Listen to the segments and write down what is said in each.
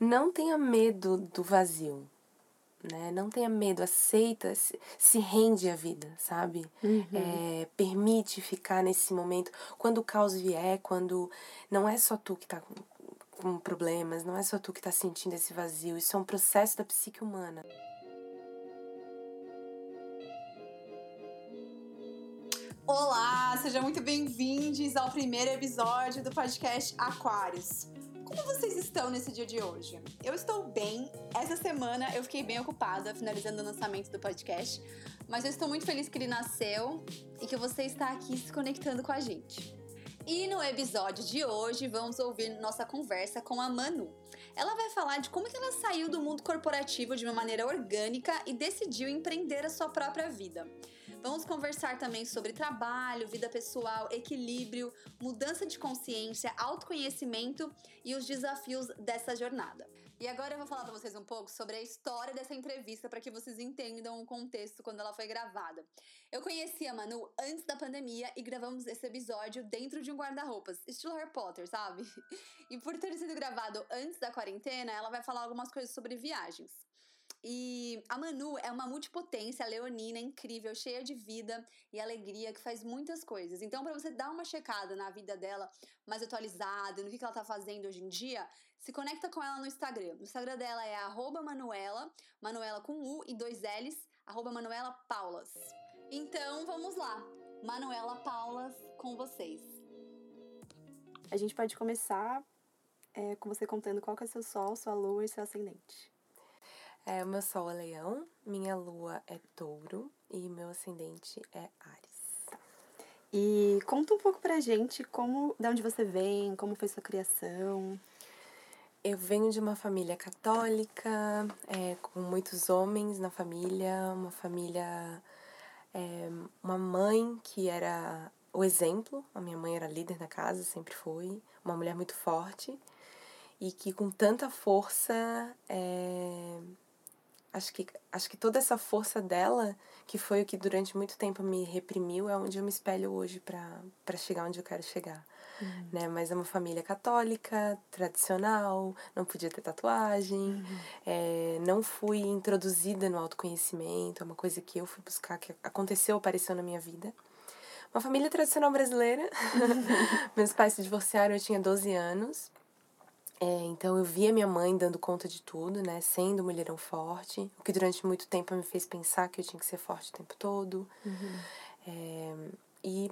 Não tenha medo do vazio, né? Não tenha medo, aceita, se, se rende à vida, sabe? Uhum. É, permite ficar nesse momento. Quando o caos vier, quando não é só tu que tá com, com problemas, não é só tu que tá sentindo esse vazio, isso é um processo da psique humana. Olá, sejam muito bem-vindos ao primeiro episódio do podcast Aquários. Como vocês estão nesse dia de hoje? Eu estou bem. Essa semana eu fiquei bem ocupada finalizando o lançamento do podcast, mas eu estou muito feliz que ele nasceu e que você está aqui se conectando com a gente. E no episódio de hoje vamos ouvir nossa conversa com a Manu. Ela vai falar de como que ela saiu do mundo corporativo de uma maneira orgânica e decidiu empreender a sua própria vida. Vamos conversar também sobre trabalho, vida pessoal, equilíbrio, mudança de consciência, autoconhecimento e os desafios dessa jornada. E agora eu vou falar para vocês um pouco sobre a história dessa entrevista para que vocês entendam o contexto quando ela foi gravada. Eu conheci a Manu antes da pandemia e gravamos esse episódio dentro de um guarda-roupas, estilo Harry Potter, sabe? E por ter sido gravado antes da quarentena, ela vai falar algumas coisas sobre viagens. E a Manu é uma multipotência leonina incrível, cheia de vida e alegria, que faz muitas coisas. Então, para você dar uma checada na vida dela mais atualizada, no que, ela tá fazendo hoje em dia, se conecta com ela no Instagram. O Instagram dela é Manuela, Manuela com U e dois L's, Manuela Paulas. Então, vamos lá. Manuela Paulas com vocês. A gente pode começar é, com você contando qual que é seu sol, sua lua e seu ascendente. É, o meu sol é leão, minha lua é touro e meu ascendente é Ares. E conta um pouco pra gente como, de onde você vem, como foi sua criação. Eu venho de uma família católica, é, com muitos homens na família, uma família. É, uma mãe que era o exemplo, a minha mãe era líder na casa, sempre foi, uma mulher muito forte e que com tanta força é, acho que, acho que toda essa força dela, que foi o que durante muito tempo me reprimiu, é onde eu me espelho hoje para chegar onde eu quero chegar. Uhum. Né? Mas é uma família católica, tradicional, não podia ter tatuagem, uhum. é, não fui introduzida no autoconhecimento, é uma coisa que eu fui buscar, que aconteceu, apareceu na minha vida. Uma família tradicional brasileira. Meus pais se divorciaram, eu tinha 12 anos. É, então eu via minha mãe dando conta de tudo, né? Sendo mulherão forte, o que durante muito tempo me fez pensar que eu tinha que ser forte o tempo todo. Uhum. É, e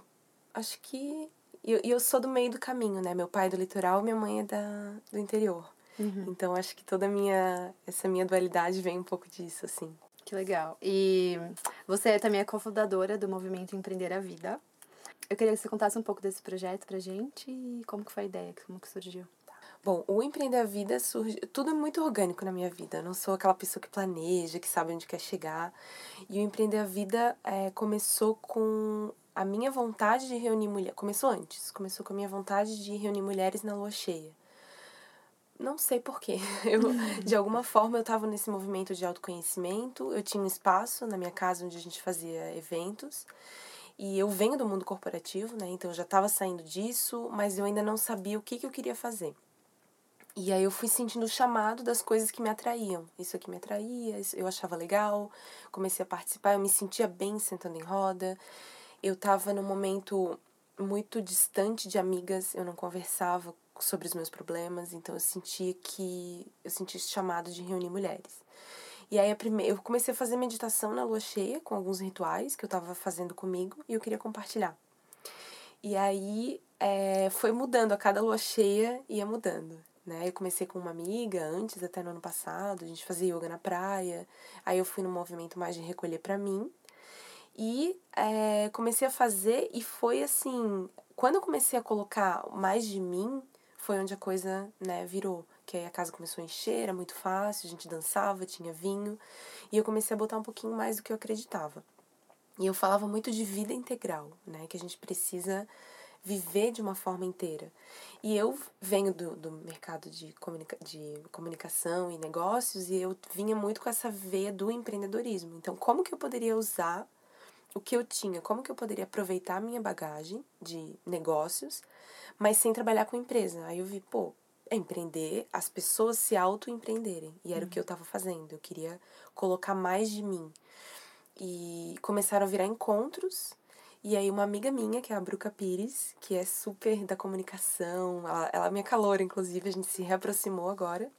acho que. E eu, eu sou do meio do caminho, né? Meu pai é do litoral, minha mãe é da, do interior. Uhum. Então acho que toda minha essa minha dualidade vem um pouco disso, assim. Que legal. E você também é cofundadora do movimento Empreender a Vida. Eu queria que você contasse um pouco desse projeto pra gente e como que foi a ideia, como que surgiu. Bom, o Empreender a Vida surge. Tudo é muito orgânico na minha vida. Eu não sou aquela pessoa que planeja, que sabe onde quer chegar. E o Empreender a Vida é, começou com a minha vontade de reunir mulheres. Começou antes. Começou com a minha vontade de reunir mulheres na lua cheia. Não sei porquê. Eu, de alguma forma eu estava nesse movimento de autoconhecimento. Eu tinha um espaço na minha casa onde a gente fazia eventos. E eu venho do mundo corporativo, né? Então eu já estava saindo disso, mas eu ainda não sabia o que, que eu queria fazer. E aí eu fui sentindo o chamado das coisas que me atraíam. Isso aqui me atraía, eu achava legal, comecei a participar, eu me sentia bem sentando em roda. Eu estava num momento muito distante de amigas, eu não conversava sobre os meus problemas, então eu sentia que eu sentia esse chamado de reunir mulheres. E aí a primeira, eu comecei a fazer meditação na lua cheia com alguns rituais que eu estava fazendo comigo e eu queria compartilhar. E aí é, foi mudando, a cada lua cheia ia mudando né? Eu comecei com uma amiga antes, até no ano passado, a gente fazia yoga na praia. Aí eu fui no movimento mais de recolher para mim. E é, comecei a fazer e foi assim, quando eu comecei a colocar mais de mim, foi onde a coisa, né, virou. Que aí a casa começou a encher, era muito fácil, a gente dançava, tinha vinho. E eu comecei a botar um pouquinho mais do que eu acreditava. E eu falava muito de vida integral, né? Que a gente precisa viver de uma forma inteira. E eu venho do, do mercado de, comunica de comunicação e negócios e eu vinha muito com essa veia do empreendedorismo. Então, como que eu poderia usar o que eu tinha? Como que eu poderia aproveitar a minha bagagem de negócios, mas sem trabalhar com empresa? Aí eu vi, pô, é empreender, as pessoas se auto-empreenderem. E era uhum. o que eu estava fazendo. Eu queria colocar mais de mim. E começaram a virar encontros. E aí uma amiga minha, que é a Bruca Pires, que é super da comunicação, ela, ela é minha calor, inclusive, a gente se reaproximou agora.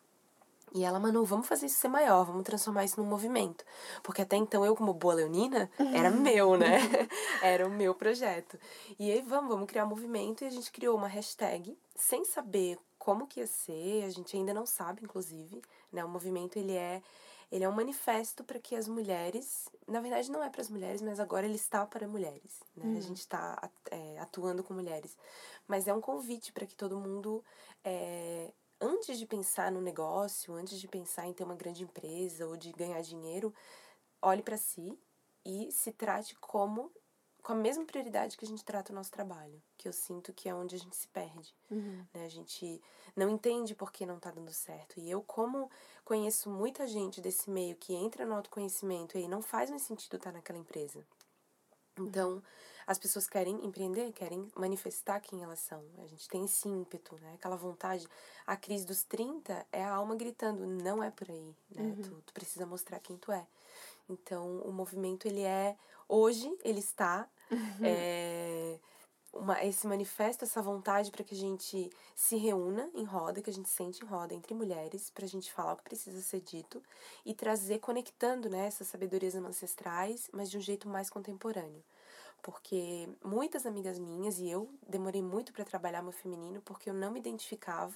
E ela, Manu, vamos fazer isso ser maior, vamos transformar isso num movimento. Porque até então eu, como boa leonina, era uhum. meu, né? era o meu projeto. E aí, vamos, vamos criar um movimento. E a gente criou uma hashtag, sem saber como que ia ser, a gente ainda não sabe, inclusive. Né? O movimento, ele é, ele é um manifesto para que as mulheres... Na verdade, não é para as mulheres, mas agora ele está para mulheres. Né? Uhum. A gente está é, atuando com mulheres. Mas é um convite para que todo mundo... É, antes de pensar no negócio, antes de pensar em ter uma grande empresa ou de ganhar dinheiro, olhe para si e se trate como com a mesma prioridade que a gente trata o nosso trabalho, que eu sinto que é onde a gente se perde. Uhum. Né? A gente não entende por que não está dando certo. E eu, como conheço muita gente desse meio que entra no autoconhecimento e não faz mais sentido estar tá naquela empresa. Então, uhum as pessoas querem empreender, querem manifestar quem elas são. A gente tem esse ímpeto, né? Aquela vontade. A crise dos 30 é a alma gritando, não é por aí, né? Uhum. Tu, tu precisa mostrar quem tu é. Então, o movimento, ele é... Hoje, ele está... Uhum. É, uma, esse manifesto, essa vontade para que a gente se reúna em roda, que a gente sente em roda entre mulheres, para a gente falar o que precisa ser dito e trazer, conectando né, essas sabedorias ancestrais, mas de um jeito mais contemporâneo porque muitas amigas minhas e eu demorei muito para trabalhar meu feminino porque eu não me identificava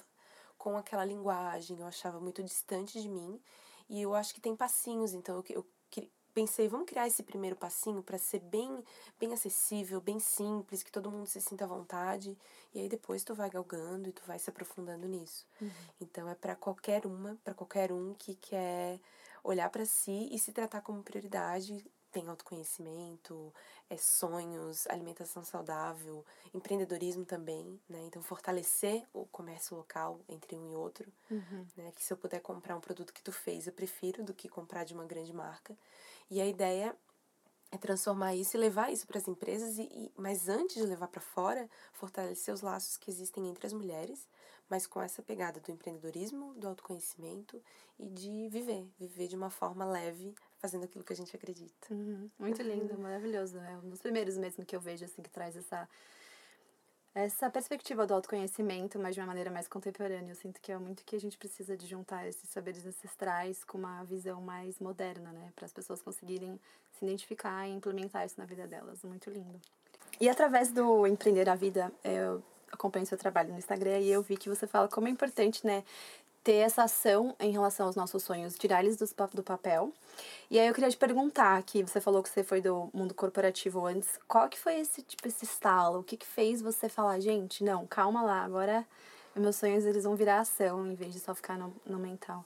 com aquela linguagem, eu achava muito distante de mim. E eu acho que tem passinhos, então eu, eu pensei, vamos criar esse primeiro passinho para ser bem, bem acessível, bem simples, que todo mundo se sinta à vontade. E aí depois tu vai galgando e tu vai se aprofundando nisso. Uhum. Então é para qualquer uma, para qualquer um que quer olhar para si e se tratar como prioridade tem autoconhecimento, é, sonhos, alimentação saudável, empreendedorismo também, né? Então, fortalecer o comércio local entre um e outro, uhum. né? Que se eu puder comprar um produto que tu fez, eu prefiro do que comprar de uma grande marca. E a ideia é transformar isso e levar isso para as empresas e, e mas antes de levar para fora, fortalecer os laços que existem entre as mulheres, mas com essa pegada do empreendedorismo, do autoconhecimento e de viver, viver de uma forma leve, fazendo aquilo que a gente acredita. Uhum. Muito lindo, maravilhoso. É um dos primeiros mesmo que eu vejo assim que traz essa essa perspectiva do autoconhecimento, mas de uma maneira mais contemporânea. Eu sinto que é muito que a gente precisa de juntar esses saberes ancestrais com uma visão mais moderna, né, para as pessoas conseguirem se identificar e implementar isso na vida delas. Muito lindo. E através do Empreender a Vida, eu acompanho seu trabalho no Instagram e eu vi que você fala como é importante, né, ter essa ação em relação aos nossos sonhos, tirar eles do, do papel. E aí eu queria te perguntar, que você falou que você foi do mundo corporativo antes, qual que foi esse tipo esse estalo? O que que fez você falar, gente, não, calma lá, agora meus sonhos eles vão virar ação em vez de só ficar no, no mental?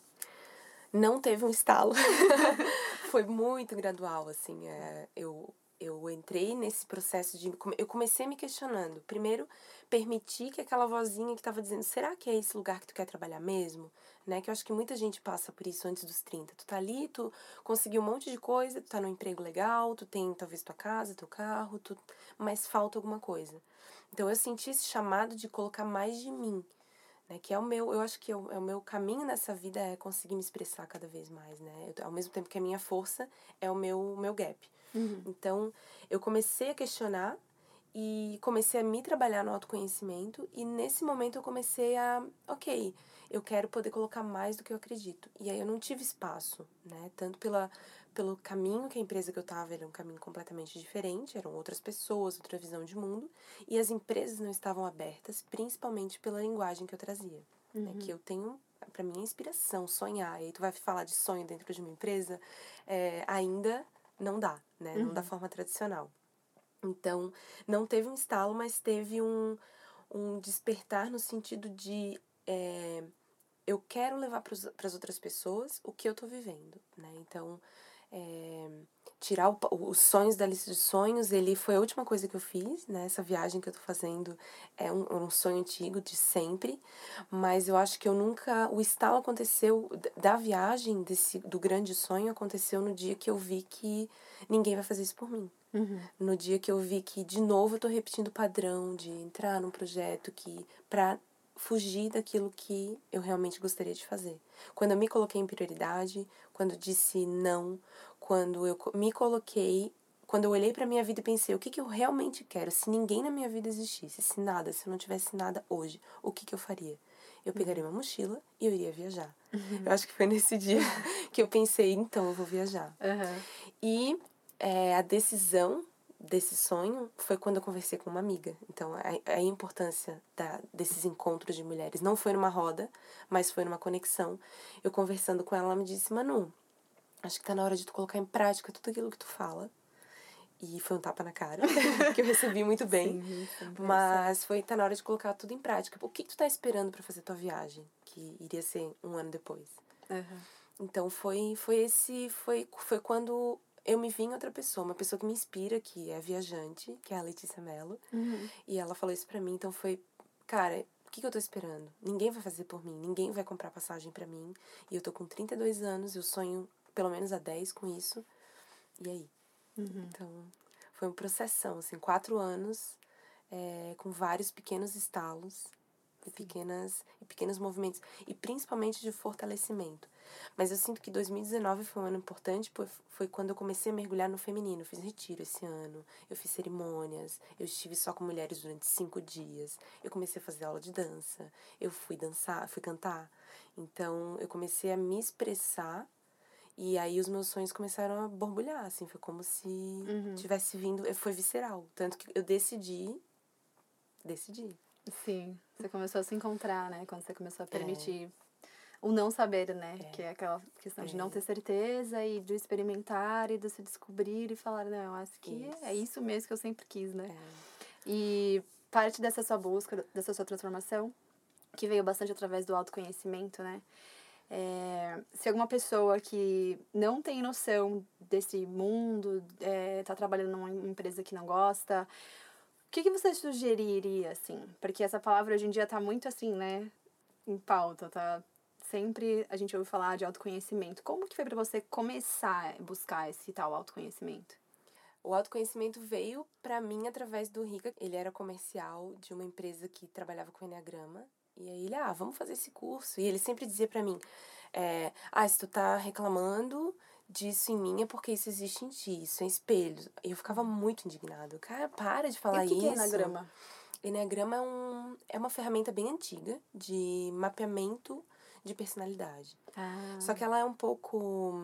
Não teve um estalo. foi muito gradual, assim, é, eu eu entrei nesse processo de. Eu comecei me questionando. Primeiro, permitir que aquela vozinha que estava dizendo: será que é esse lugar que tu quer trabalhar mesmo? Né? Que eu acho que muita gente passa por isso antes dos 30. Tu tá ali, tu conseguiu um monte de coisa, tu tá num emprego legal, tu tem talvez tua casa, teu carro, tu... mas falta alguma coisa. Então eu senti esse chamado de colocar mais de mim. Né, que é o meu, eu acho que é o, é o meu caminho nessa vida é conseguir me expressar cada vez mais, né? Eu, ao mesmo tempo que a minha força é o meu, meu gap. Uhum. Então, eu comecei a questionar e comecei a me trabalhar no autoconhecimento e nesse momento eu comecei a, ok, eu quero poder colocar mais do que eu acredito. E aí eu não tive espaço, né? Tanto pela, pelo caminho que a empresa que eu estava era um caminho completamente diferente, eram outras pessoas, outra visão de mundo, e as empresas não estavam abertas, principalmente pela linguagem que eu trazia, uhum. né? Que eu tenho para mim é inspiração, sonhar. E aí tu vai falar de sonho dentro de uma empresa, é, ainda não dá, né? Uhum. Não da forma tradicional. Então, não teve um estalo, mas teve um, um despertar no sentido de é, eu quero levar para as outras pessoas o que eu estou vivendo, né? Então, é, tirar o, os sonhos da lista de sonhos, ele foi a última coisa que eu fiz, né? Essa viagem que eu tô fazendo é um, um sonho antigo de sempre, mas eu acho que eu nunca. O estalo aconteceu da viagem, desse, do grande sonho, aconteceu no dia que eu vi que ninguém vai fazer isso por mim. Uhum. No dia que eu vi que, de novo, eu tô repetindo o padrão de entrar num projeto que, pra fugir daquilo que eu realmente gostaria de fazer. Quando eu me coloquei em prioridade, quando eu disse não, quando eu me coloquei, quando eu olhei para minha vida e pensei, o que, que eu realmente quero? Se ninguém na minha vida existisse, se nada, se eu não tivesse nada hoje, o que, que eu faria? Eu pegaria uma mochila e eu iria viajar. Uhum. Eu acho que foi nesse dia que eu pensei, então eu vou viajar. Uhum. E é, a decisão desse sonho foi quando eu conversei com uma amiga. Então, a, a importância da, desses encontros de mulheres não foi numa roda, mas foi numa conexão. Eu conversando com ela, ela me disse: Manu, acho que tá na hora de tu colocar em prática tudo aquilo que tu fala. E foi um tapa na cara, que eu recebi muito bem. Sim, mas foi tá na hora de colocar tudo em prática. O que, que tu tá esperando para fazer tua viagem, que iria ser um ano depois? Uhum. Então foi foi esse foi foi quando eu me vi em outra pessoa, uma pessoa que me inspira, que é viajante, que é a Letícia Mello. Uhum. E ela falou isso pra mim, então foi, cara, o que, que eu tô esperando? Ninguém vai fazer por mim, ninguém vai comprar passagem para mim. E eu tô com 32 anos, eu sonho pelo menos a 10 com isso. E aí? Uhum. Então, foi um processão, assim, quatro anos, é, com vários pequenos estalos e pequenas e pequenos movimentos e principalmente de fortalecimento. Mas eu sinto que 2019 foi um ano importante, foi quando eu comecei a mergulhar no feminino. Eu fiz retiro esse ano, eu fiz cerimônias, eu estive só com mulheres durante cinco dias. Eu comecei a fazer aula de dança, eu fui dançar, fui cantar. Então eu comecei a me expressar e aí os meus sonhos começaram a borbulhar, assim, foi como se uhum. tivesse vindo, foi visceral, tanto que eu decidi decidi. Sim, você começou a se encontrar, né? Quando você começou a permitir é o não saber, né? É. Que é aquela questão é. de não ter certeza e de experimentar e de se descobrir e falar, não, acho que isso. é isso mesmo que eu sempre quis, né? É. E parte dessa sua busca, dessa sua transformação, que veio bastante através do autoconhecimento, né? É, se alguma pessoa que não tem noção desse mundo, é, tá trabalhando numa empresa que não gosta, o que, que você sugeriria, assim? Porque essa palavra hoje em dia tá muito assim, né? Em pauta, tá sempre a gente ouve falar de autoconhecimento. Como que foi para você começar a buscar esse tal autoconhecimento? O autoconhecimento veio para mim através do Rica. Ele era comercial de uma empresa que trabalhava com Enneagrama. E aí ele, ah, vamos fazer esse curso. E ele sempre dizia para mim, é, ah, se tu tá reclamando disso em mim é porque isso existe em ti, isso é espelho. E eu ficava muito indignado. Cara, para de falar e o que isso. Que é Enneagrama? Enneagrama é, um, é uma ferramenta bem antiga de mapeamento de personalidade. Ah. Só que ela é um pouco.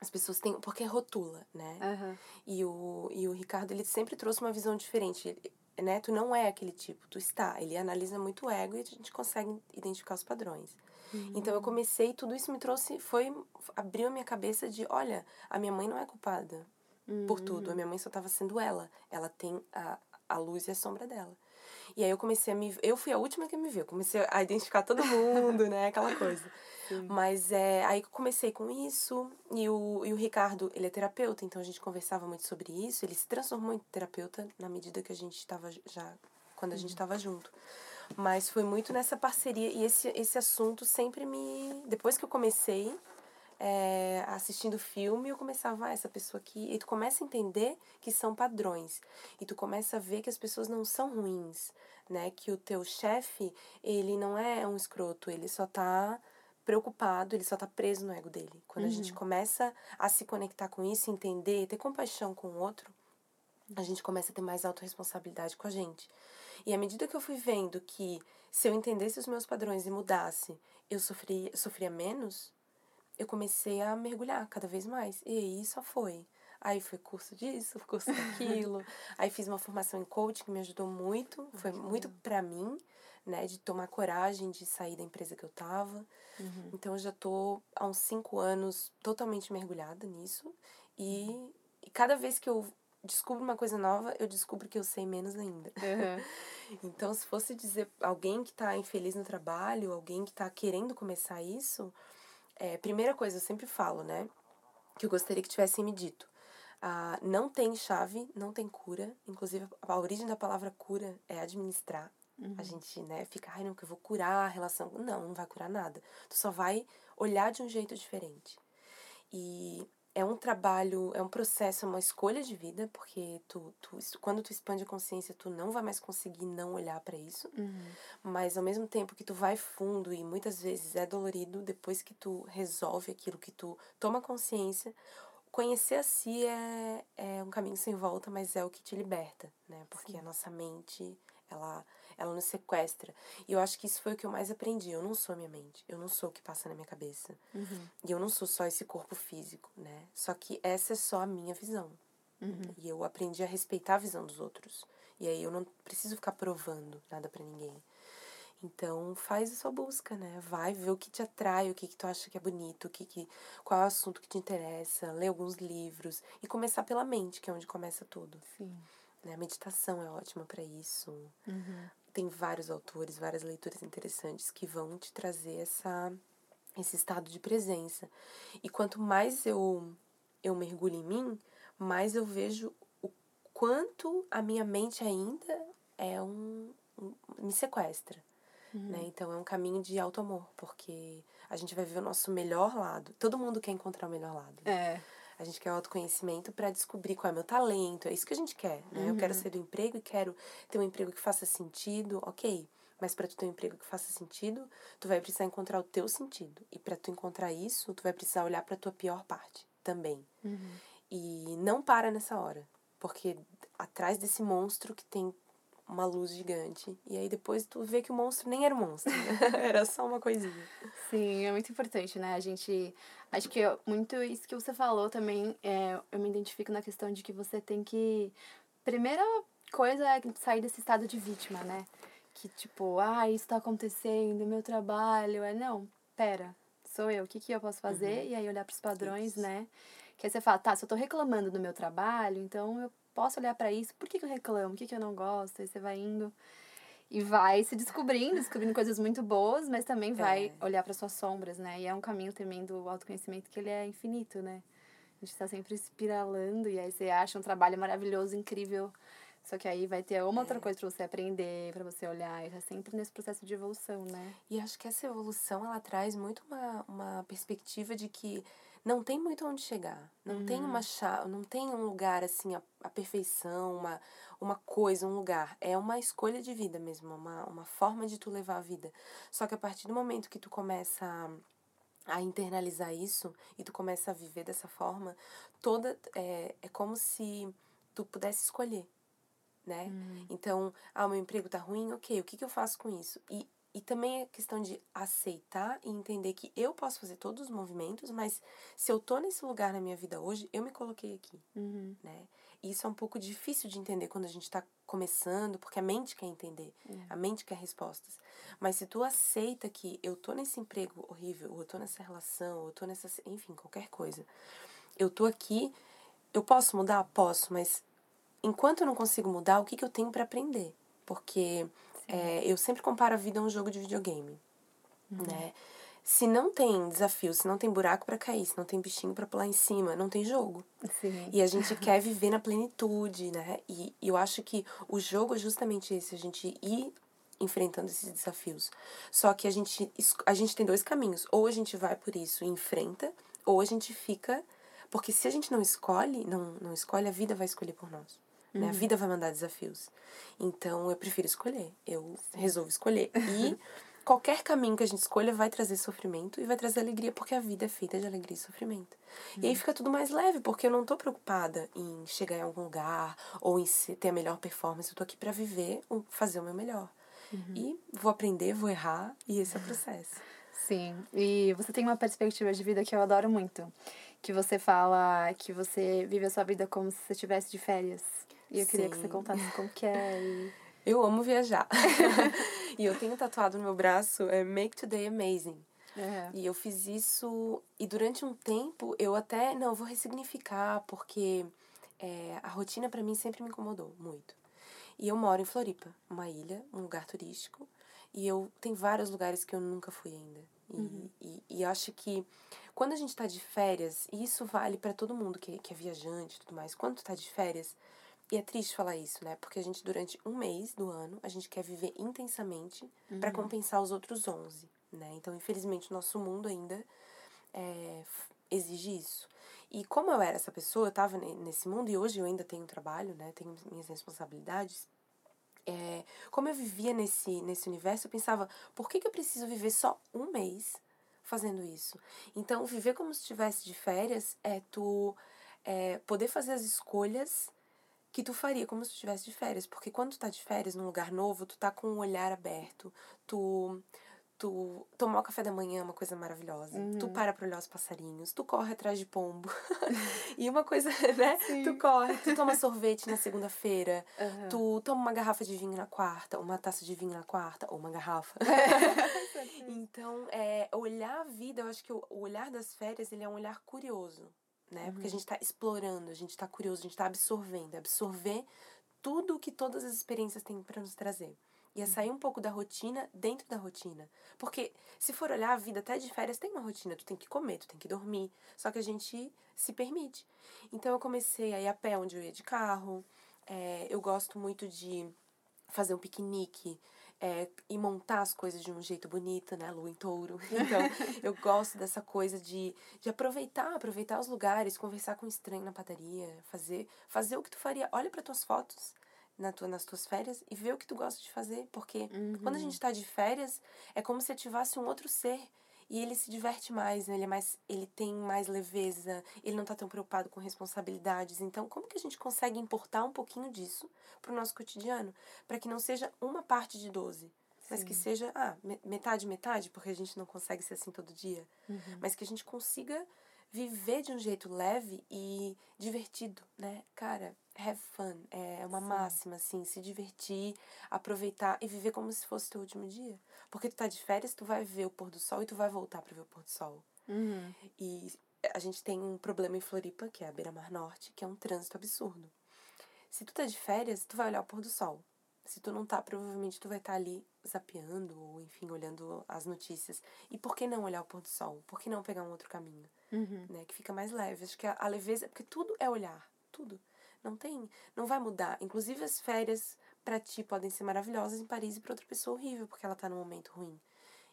As pessoas têm. Porque rotula, né? Uhum. E, o, e o Ricardo, ele sempre trouxe uma visão diferente. Ele, né? Tu não é aquele tipo, tu está. Ele analisa muito o ego e a gente consegue identificar os padrões. Uhum. Então eu comecei, tudo isso me trouxe, foi, abriu a minha cabeça de, olha, a minha mãe não é culpada uhum. por tudo, a minha mãe só estava sendo ela. Ela tem a, a luz e a sombra dela. E aí eu comecei a me. Eu fui a última que me viu. Comecei a identificar todo mundo, né? Aquela coisa. Sim. Mas é, aí comecei com isso. E o, e o Ricardo, ele é terapeuta, então a gente conversava muito sobre isso. Ele se transformou em terapeuta na medida que a gente estava já. Quando a gente estava uhum. junto. Mas foi muito nessa parceria. E esse, esse assunto sempre me. Depois que eu comecei, é, assistindo filme, eu começava, ah, essa pessoa aqui. E tu começa a entender que são padrões. E tu começa a ver que as pessoas não são ruins, né? Que o teu chefe, ele não é um escroto, ele só tá preocupado, ele só tá preso no ego dele. Quando uhum. a gente uhum. começa a se conectar com isso, entender, ter compaixão com o outro, a gente começa a ter mais autorresponsabilidade com a gente. E à medida que eu fui vendo que se eu entendesse os meus padrões e mudasse, eu sofria, sofria menos, eu comecei a mergulhar cada vez mais. E aí só foi. Aí foi curso disso, curso daquilo. aí fiz uma formação em coaching que me ajudou muito. Foi muito para mim, né? De tomar coragem de sair da empresa que eu tava. Uhum. Então eu já tô há uns cinco anos totalmente mergulhada nisso. E, e cada vez que eu descubro uma coisa nova, eu descubro que eu sei menos ainda. Uhum. então, se fosse dizer alguém que tá infeliz no trabalho, alguém que tá querendo começar isso é, primeira coisa, eu sempre falo, né? Que eu gostaria que tivessem me dito. Ah, não tem chave, não tem cura. Inclusive, a origem da palavra cura é administrar. Uhum. A gente, né, fica, ai, não, que eu vou curar a relação. Não, não vai curar nada. Tu só vai olhar de um jeito diferente. E é um trabalho, é um processo, é uma escolha de vida, porque tu, tu quando tu expande a consciência, tu não vai mais conseguir não olhar para isso. Uhum. Mas ao mesmo tempo que tu vai fundo e muitas vezes é dolorido, depois que tu resolve aquilo, que tu toma consciência, conhecer a si é, é um caminho sem volta, mas é o que te liberta, né? Porque Sim. a nossa mente, ela ela nos sequestra. E eu acho que isso foi o que eu mais aprendi. Eu não sou a minha mente, eu não sou o que passa na minha cabeça. Uhum. E eu não sou só esse corpo físico, né? Só que essa é só a minha visão. Uhum. E eu aprendi a respeitar a visão dos outros. E aí eu não preciso ficar provando nada para ninguém. Então, faz a sua busca, né? Vai ver o que te atrai, o que, que tu acha que é bonito, o que, que qual é o assunto que te interessa, lê alguns livros e começar pela mente, que é onde começa tudo. Sim. Né? A meditação é ótima para isso. Uhum tem vários autores, várias leituras interessantes que vão te trazer essa esse estado de presença. E quanto mais eu eu mergulho em mim, mais eu vejo o quanto a minha mente ainda é um, um me sequestra. Uhum. Né? Então é um caminho de alto amor, porque a gente vai ver o nosso melhor lado. Todo mundo quer encontrar o melhor lado. É. A gente quer autoconhecimento para descobrir qual é o meu talento. É isso que a gente quer, né? Uhum. Eu quero uhum. ser do emprego e quero ter um emprego que faça sentido, ok. Mas para tu ter um emprego que faça sentido, tu vai precisar encontrar o teu sentido. E para tu encontrar isso, tu vai precisar olhar para tua pior parte também. Uhum. E não para nessa hora, porque atrás desse monstro que tem uma luz gigante. E aí depois tu vê que o monstro nem era um monstro, né? era só uma coisinha. Sim, é muito importante, né? A gente. Acho que muito isso que você falou também, é, eu me identifico na questão de que você tem que. Primeira coisa é sair desse estado de vítima, né? Que tipo, ah, isso tá acontecendo, meu trabalho. É, não, pera, sou eu, o que, que eu posso fazer? Uhum. E aí olhar para os padrões, isso. né? Que aí você fala, tá, se eu tô reclamando do meu trabalho, então eu posso olhar para isso, por que, que eu reclamo, o que, que eu não gosto, aí você vai indo e vai se descobrindo, descobrindo coisas muito boas, mas também vai é. olhar para suas sombras, né? E é um caminho também do autoconhecimento que ele é infinito, né? A gente está sempre espiralando e aí você acha um trabalho maravilhoso, incrível. Só que aí vai ter uma é. outra coisa para você aprender, para você olhar, e tá sempre nesse processo de evolução, né? E acho que essa evolução ela traz muito uma, uma perspectiva de que não tem muito onde chegar. Não uhum. tem uma chave, não tem um lugar assim, a, a perfeição, uma, uma coisa, um lugar. É uma escolha de vida mesmo, uma, uma forma de tu levar a vida. Só que a partir do momento que tu começa a, a internalizar isso e tu começa a viver dessa forma, toda é, é como se tu pudesse escolher. Né? Uhum. Então, ah, o meu emprego tá ruim, ok, o que, que eu faço com isso? E e também é questão de aceitar e entender que eu posso fazer todos os movimentos, mas se eu tô nesse lugar na minha vida hoje, eu me coloquei aqui, uhum. né? E isso é um pouco difícil de entender quando a gente está começando, porque a mente quer entender, uhum. a mente quer respostas. Mas se tu aceita que eu tô nesse emprego horrível, ou eu tô nessa relação, ou eu tô nessa, enfim, qualquer coisa, eu tô aqui, eu posso mudar, posso, mas enquanto eu não consigo mudar, o que que eu tenho para aprender? Porque é, eu sempre comparo a vida a um jogo de videogame, uhum. né? Se não tem desafio, se não tem buraco para cair, se não tem bichinho para pular em cima, não tem jogo. Sim. E a gente quer viver na plenitude, né? E, e eu acho que o jogo é justamente esse, a gente ir enfrentando esses desafios. Só que a gente, a gente tem dois caminhos. Ou a gente vai por isso e enfrenta, ou a gente fica. Porque se a gente não escolhe, não, não escolhe, a vida vai escolher por nós. Uhum. Né? A uhum. vida vai mandar desafios. Então eu prefiro escolher. Eu resolvo escolher. E qualquer caminho que a gente escolha vai trazer sofrimento e vai trazer alegria, porque a vida é feita de alegria e sofrimento. Uhum. E aí uhum. fica tudo mais leve, porque eu não tô preocupada em chegar em algum lugar ou em ter a melhor performance. Eu tô aqui para viver, fazer o meu melhor. Uhum. E vou aprender, vou errar, e esse é o processo. Sim, e você tem uma perspectiva de vida que eu adoro muito. Que você fala que você vive a sua vida como se você estivesse de férias. E eu queria Sim. que você contasse como que é. E... Eu amo viajar. e eu tenho tatuado no meu braço é Make Today Amazing. É. E eu fiz isso e durante um tempo eu até, não, vou ressignificar porque é, a rotina para mim sempre me incomodou muito. E eu moro em Floripa, uma ilha, um lugar turístico, e eu tem vários lugares que eu nunca fui ainda. E, uhum. e, e acho que quando a gente tá de férias, e isso vale para todo mundo que, que é viajante e tudo mais, quando tu tá de férias, e é triste falar isso, né? Porque a gente, durante um mês do ano, a gente quer viver intensamente uhum. para compensar os outros 11, né? Então, infelizmente, o nosso mundo ainda é, exige isso. E como eu era essa pessoa, eu estava nesse mundo e hoje eu ainda tenho trabalho, né? Tenho minhas responsabilidades. É, como eu vivia nesse, nesse universo, eu pensava, por que, que eu preciso viver só um mês fazendo isso? Então, viver como se estivesse de férias é tu é, poder fazer as escolhas que tu faria como se estivesse de férias. Porque quando tu tá de férias num lugar novo, tu tá com o olhar aberto, tu tu tomar o café da manhã é uma coisa maravilhosa. Uhum. Tu para pra olhar os passarinhos, tu corre atrás de pombo. e uma coisa, né? Sim. Tu corre, tu toma sorvete na segunda-feira, uhum. tu toma uma garrafa de vinho na quarta, uma taça de vinho na quarta, ou uma garrafa. então, é, olhar a vida, eu acho que o olhar das férias, ele é um olhar curioso, né? Uhum. Porque a gente tá explorando, a gente tá curioso, a gente tá absorvendo. Absorver tudo que todas as experiências têm para nos trazer. E é sair um pouco da rotina dentro da rotina. Porque se for olhar a vida até de férias, tem uma rotina. Tu tem que comer, tu tem que dormir. Só que a gente se permite. Então eu comecei a ir a pé onde eu ia de carro. É, eu gosto muito de fazer um piquenique. É, e montar as coisas de um jeito bonito, né? Lua em touro. Então, eu gosto dessa coisa de, de aproveitar, aproveitar os lugares, conversar com um estranho na padaria, fazer, fazer o que tu faria. Olha para tuas fotos na tua, nas tuas férias e ver o que tu gosta de fazer. Porque uhum. quando a gente está de férias, é como se ativasse um outro ser. E ele se diverte mais, né? ele, é mais, ele tem mais leveza, ele não está tão preocupado com responsabilidades. Então, como que a gente consegue importar um pouquinho disso para o nosso cotidiano? Para que não seja uma parte de 12, mas que seja ah, metade, metade, porque a gente não consegue ser assim todo dia. Uhum. Mas que a gente consiga viver de um jeito leve e divertido, né? Cara, have fun. É uma Sim. máxima, assim, se divertir, aproveitar e viver como se fosse teu último dia. Porque tu tá de férias, tu vai ver o pôr do sol e tu vai voltar para ver o pôr do sol. Uhum. E a gente tem um problema em Floripa, que é a beira-mar norte, que é um trânsito absurdo. Se tu tá de férias, tu vai olhar o pôr do sol. Se tu não tá, provavelmente tu vai estar tá ali zapeando, ou enfim, olhando as notícias. E por que não olhar o pôr do sol? Por que não pegar um outro caminho? Uhum. Né? Que fica mais leve. Acho que a, a leveza. Porque tudo é olhar. Tudo. Não tem, não vai mudar. Inclusive as férias para ti podem ser maravilhosas em Paris e para outra pessoa horrível, porque ela tá num momento ruim.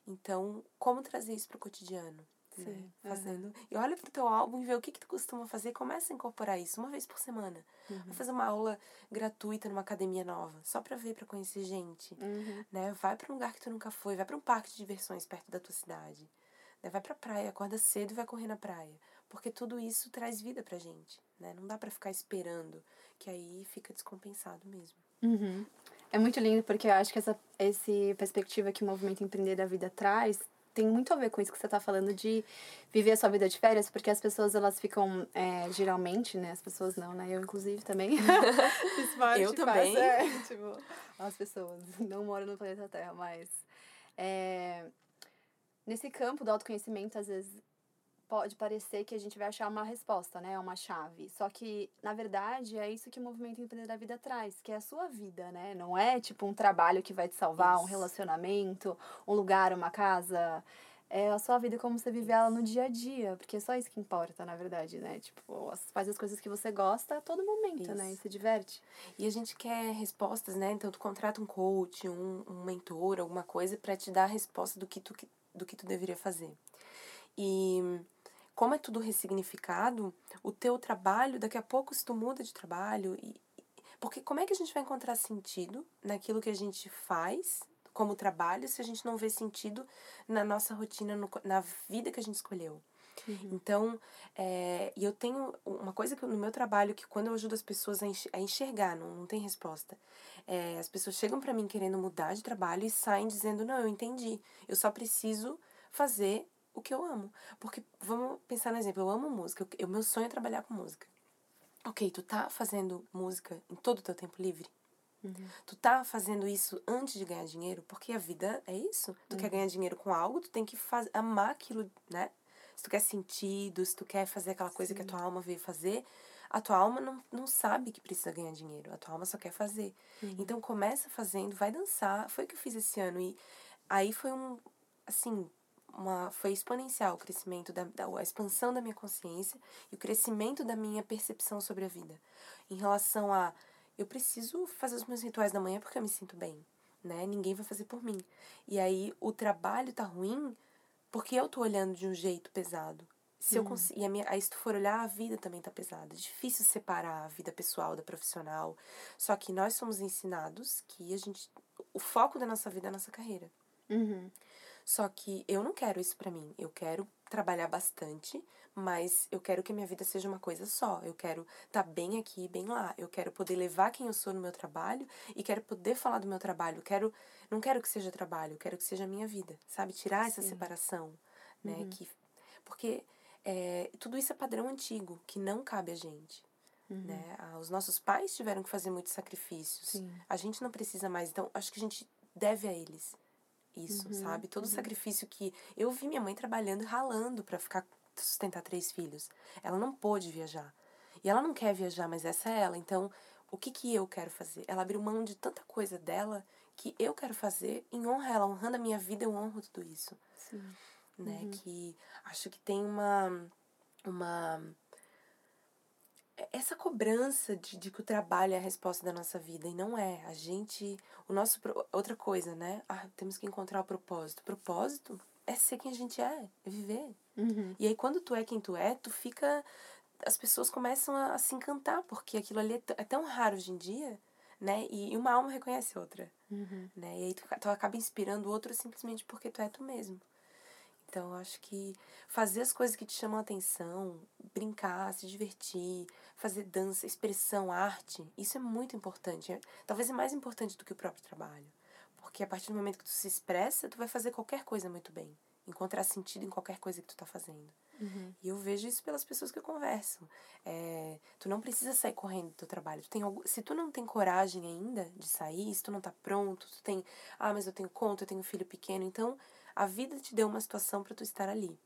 Então, como trazer isso pro cotidiano? Sim, né? Fazendo. Uhum. E olha pro teu álbum e vê o que que tu costuma fazer, começa a incorporar isso uma vez por semana. Uhum. Vai fazer uma aula gratuita numa academia nova, só para ver, para conhecer gente, uhum. né? Vai para um lugar que tu nunca foi, vai para um parque de diversões perto da tua cidade. Né? Vai pra praia, acorda cedo e vai correr na praia. Porque tudo isso traz vida pra gente, né? Não dá para ficar esperando, que aí fica descompensado mesmo. Uhum. É muito lindo porque eu acho que essa esse perspectiva que o movimento empreender da vida traz tem muito a ver com isso que você está falando de viver a sua vida de férias, porque as pessoas elas ficam é, geralmente, né? As pessoas não, né? Eu inclusive também. eu também. é, tipo, as pessoas não moram no planeta Terra, mas é, nesse campo do autoconhecimento, às vezes pode parecer que a gente vai achar uma resposta, né? Uma chave. Só que, na verdade, é isso que o movimento Empreender da Vida traz, que é a sua vida, né? Não é tipo um trabalho que vai te salvar, isso. um relacionamento, um lugar, uma casa. É a sua vida como você vive ela no dia a dia, porque é só isso que importa, na verdade, né? Tipo, faz as coisas que você gosta a todo momento, isso. né? E se diverte. E a gente quer respostas, né? Então, tu contrata um coach, um, um mentor, alguma coisa para te dar a resposta do que tu do que tu deveria fazer. E como é tudo ressignificado, o teu trabalho, daqui a pouco se tu muda de trabalho, e, porque como é que a gente vai encontrar sentido naquilo que a gente faz como trabalho se a gente não vê sentido na nossa rotina, no, na vida que a gente escolheu? Uhum. Então, é, e eu tenho uma coisa que no meu trabalho que quando eu ajudo as pessoas a enxergar, não, não tem resposta. É, as pessoas chegam para mim querendo mudar de trabalho e saem dizendo: Não, eu entendi, eu só preciso fazer o que eu amo. Porque vamos pensar no exemplo: eu amo música, o meu sonho é trabalhar com música. Ok, tu tá fazendo música em todo o teu tempo livre? Uhum. Tu tá fazendo isso antes de ganhar dinheiro? Porque a vida é isso. Tu uhum. quer ganhar dinheiro com algo, tu tem que faz, amar aquilo, né? Se tu quer sentido, se tu quer fazer aquela coisa Sim. que a tua alma veio fazer, a tua alma não, não sabe que precisa ganhar dinheiro. A tua alma só quer fazer. Uhum. Então começa fazendo, vai dançar. Foi o que eu fiz esse ano. E aí foi um, assim, uma, foi exponencial o crescimento, da, da, a expansão da minha consciência e o crescimento da minha percepção sobre a vida. Em relação a, eu preciso fazer os meus rituais da manhã porque eu me sinto bem, né? Ninguém vai fazer por mim. E aí o trabalho tá ruim porque eu tô olhando de um jeito pesado. Se eu consigo, e a minha, aí se tu for olhar, a vida também tá pesada. É difícil separar a vida pessoal da profissional. Só que nós somos ensinados que a gente. O foco da nossa vida é a nossa carreira. Uhum. Só que eu não quero isso pra mim. Eu quero trabalhar bastante, mas eu quero que a minha vida seja uma coisa só. Eu quero estar tá bem aqui e bem lá. Eu quero poder levar quem eu sou no meu trabalho e quero poder falar do meu trabalho. Eu quero, não quero que seja trabalho, eu quero que seja a minha vida, sabe? Tirar essa Sim. separação, né? Uhum. Que, porque é, tudo isso é padrão antigo, que não cabe a gente. Uhum. Né? Ah, Os nossos pais tiveram que fazer muitos sacrifícios. Sim. A gente não precisa mais. Então, acho que a gente deve a eles isso, Uhum, sabe? Todo o uhum. sacrifício que. Eu vi minha mãe trabalhando e ralando para ficar sustentar três filhos. Ela não pôde viajar. E ela não quer viajar, mas essa é ela. Então, o que, que eu quero fazer? Ela abriu mão de tanta coisa dela que eu quero fazer em honra a ela, honrando a minha vida, eu honro tudo isso Sim. né? Uhum. Que acho que tem uma. uma essa cobrança de, de que o trabalho é a resposta da nossa vida. E não é. A gente. O nosso. Outra coisa, né? Ah, temos que encontrar o propósito. Propósito é ser quem a gente é, é viver. Uhum. E aí, quando tu é quem tu é, tu fica. As pessoas começam a, a se encantar, porque aquilo ali é, t- é tão raro hoje em dia, né? E, uma alma reconhece outra Uhum. né? E aí tu, tu acaba inspirando o outro simplesmente porque tu é tu mesmo. Então, eu acho que fazer as coisas que te chamam a atenção, brincar, se divertir, fazer dança, expressão, arte, isso é muito importante. É- Talvez é mais importante do que o próprio trabalho. Porque a partir do momento que tu se expressa, tu vai fazer qualquer coisa muito bem. Encontrar sentido em qualquer coisa que tu tá fazendo. Uhum. E eu vejo isso pelas pessoas que eu converso. É, tu não precisa sair correndo do teu trabalho. Tu tem algu- se tu não tem coragem ainda de sair, se tu não tá pronto, tu tem, ah, mas eu tenho conta, eu tenho filho pequeno, então a vida te deu uma situação para tu estar ali.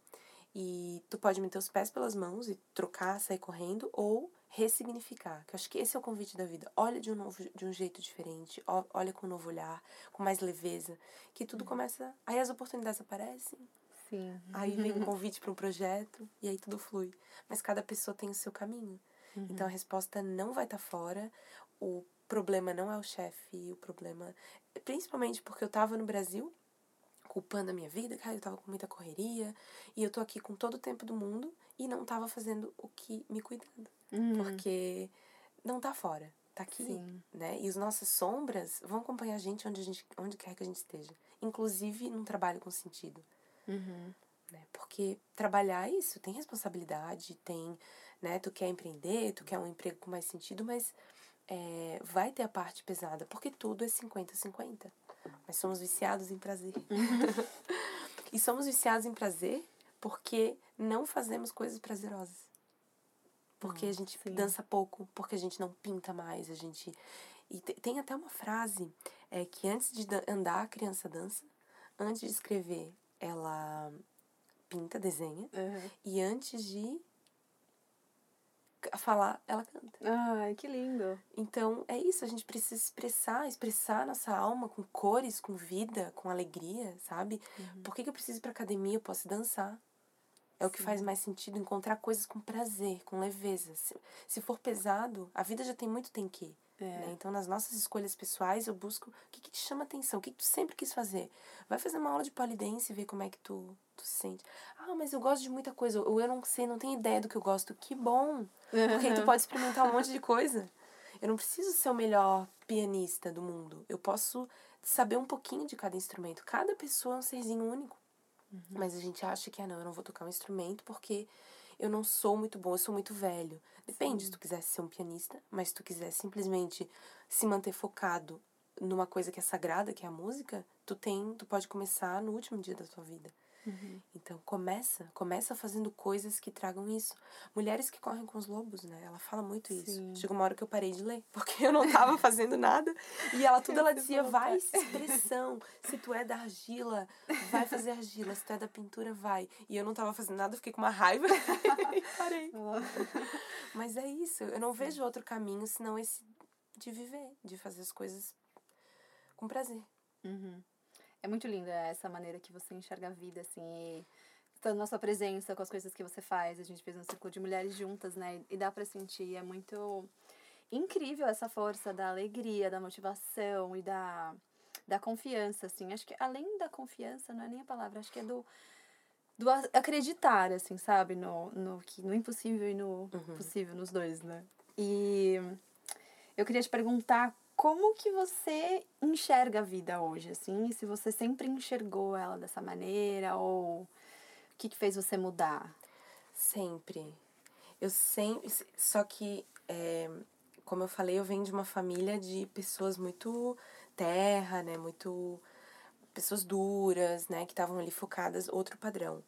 E tu pode meter os pés pelas mãos e trocar, sair correndo ou ressignificar. Que eu acho que esse é o convite da vida. Olha de um novo, de um jeito diferente, olha com um novo olhar, com mais leveza, que tudo começa, aí as oportunidades aparecem. Sim. Aí vem um convite para um projeto e aí tudo flui. Mas cada pessoa tem o seu caminho. Então a resposta não vai estar fora. O problema não é o chefe, o problema. Principalmente porque eu tava no Brasil, culpando a minha vida, cara, eu tava com muita correria, e eu tô aqui com todo o tempo do mundo e não tava fazendo o que me cuidando. Uhum. Porque não tá fora, tá aqui Sim. né? E as nossas sombras vão acompanhar a gente onde, a gente onde quer que a gente esteja. Inclusive num trabalho com sentido Uhum. né? Porque trabalhar é isso tem responsabilidade, tem, né? Tu quer empreender, tu quer um emprego com mais sentido, mas é, vai ter a parte pesada, porque tudo é 50-50. Mas somos viciados em prazer. e somos viciados em prazer porque não fazemos coisas prazerosas. Porque a gente sim. dança pouco, porque a gente não pinta mais, a gente... E te- tem até uma frase é, que antes de andar, a criança dança. Antes de escrever, ela pinta, desenha. Uhum. E antes de falar, ela canta. Ai, que lindo. Então, é isso. A gente precisa expressar, expressar nossa alma com cores, com vida, com alegria, sabe? Por que, que eu preciso ir pra academia? Eu posso dançar. É o que faz mais sentido, encontrar coisas com prazer, com leveza. Se, se for pesado, a vida já tem muito tem que. É. Né? Então, nas nossas escolhas pessoais, eu busco o que, que te chama atenção, o que, que tu sempre quis fazer. Vai fazer uma aula de polidense e ver como é que tu, tu se sente. Ah, mas eu gosto de muita coisa, ou eu não sei, não tenho ideia do que eu gosto. Que bom! Porque aí tu pode experimentar um monte de coisa. Eu não preciso ser o melhor pianista do mundo. Eu posso saber um pouquinho de cada instrumento. Cada pessoa é um serzinho único. Mas a gente acha que, ah, não, eu não vou tocar um instrumento porque eu não sou muito bom, eu sou muito velho. Depende, se tu quisesse ser um pianista, mas se tu quiser simplesmente se manter focado numa coisa que é sagrada, que é a música, tu tem, tu pode começar no último dia da tua vida. Então começa, começa fazendo coisas que tragam isso. Mulheres que correm com os lobos, né? Ela fala muito isso. Sim. Chegou uma hora que eu parei de ler, porque eu não tava fazendo nada. E ela tudo ela dizia, vai expressão. Se tu é da argila, vai fazer argila. Se tu é da pintura, vai. E eu não tava fazendo nada, fiquei com uma raiva e parei. Mas é isso, eu não vejo outro caminho senão esse de viver, de fazer as coisas com prazer. Uhum. É muito linda essa maneira que você enxerga a vida, assim, e na sua presença com as coisas que você faz. A gente fez um ciclo de mulheres juntas, né? E dá pra sentir, é muito incrível essa força da alegria, da motivação e da, da confiança, assim. Acho que além da confiança, não é nem a palavra, acho que é do do acreditar, assim, sabe? No, no, que, no impossível e no uhum. possível, nos dois, né? E eu queria te perguntar como que você enxerga a vida hoje, assim? Se você sempre enxergou ela dessa maneira ou o que, que fez você mudar? Sempre. Eu sempre... Só que, é, como eu falei, eu venho de uma família de pessoas muito terra, né? Muito... Pessoas duras, né? Que estavam ali focadas, outro padrão.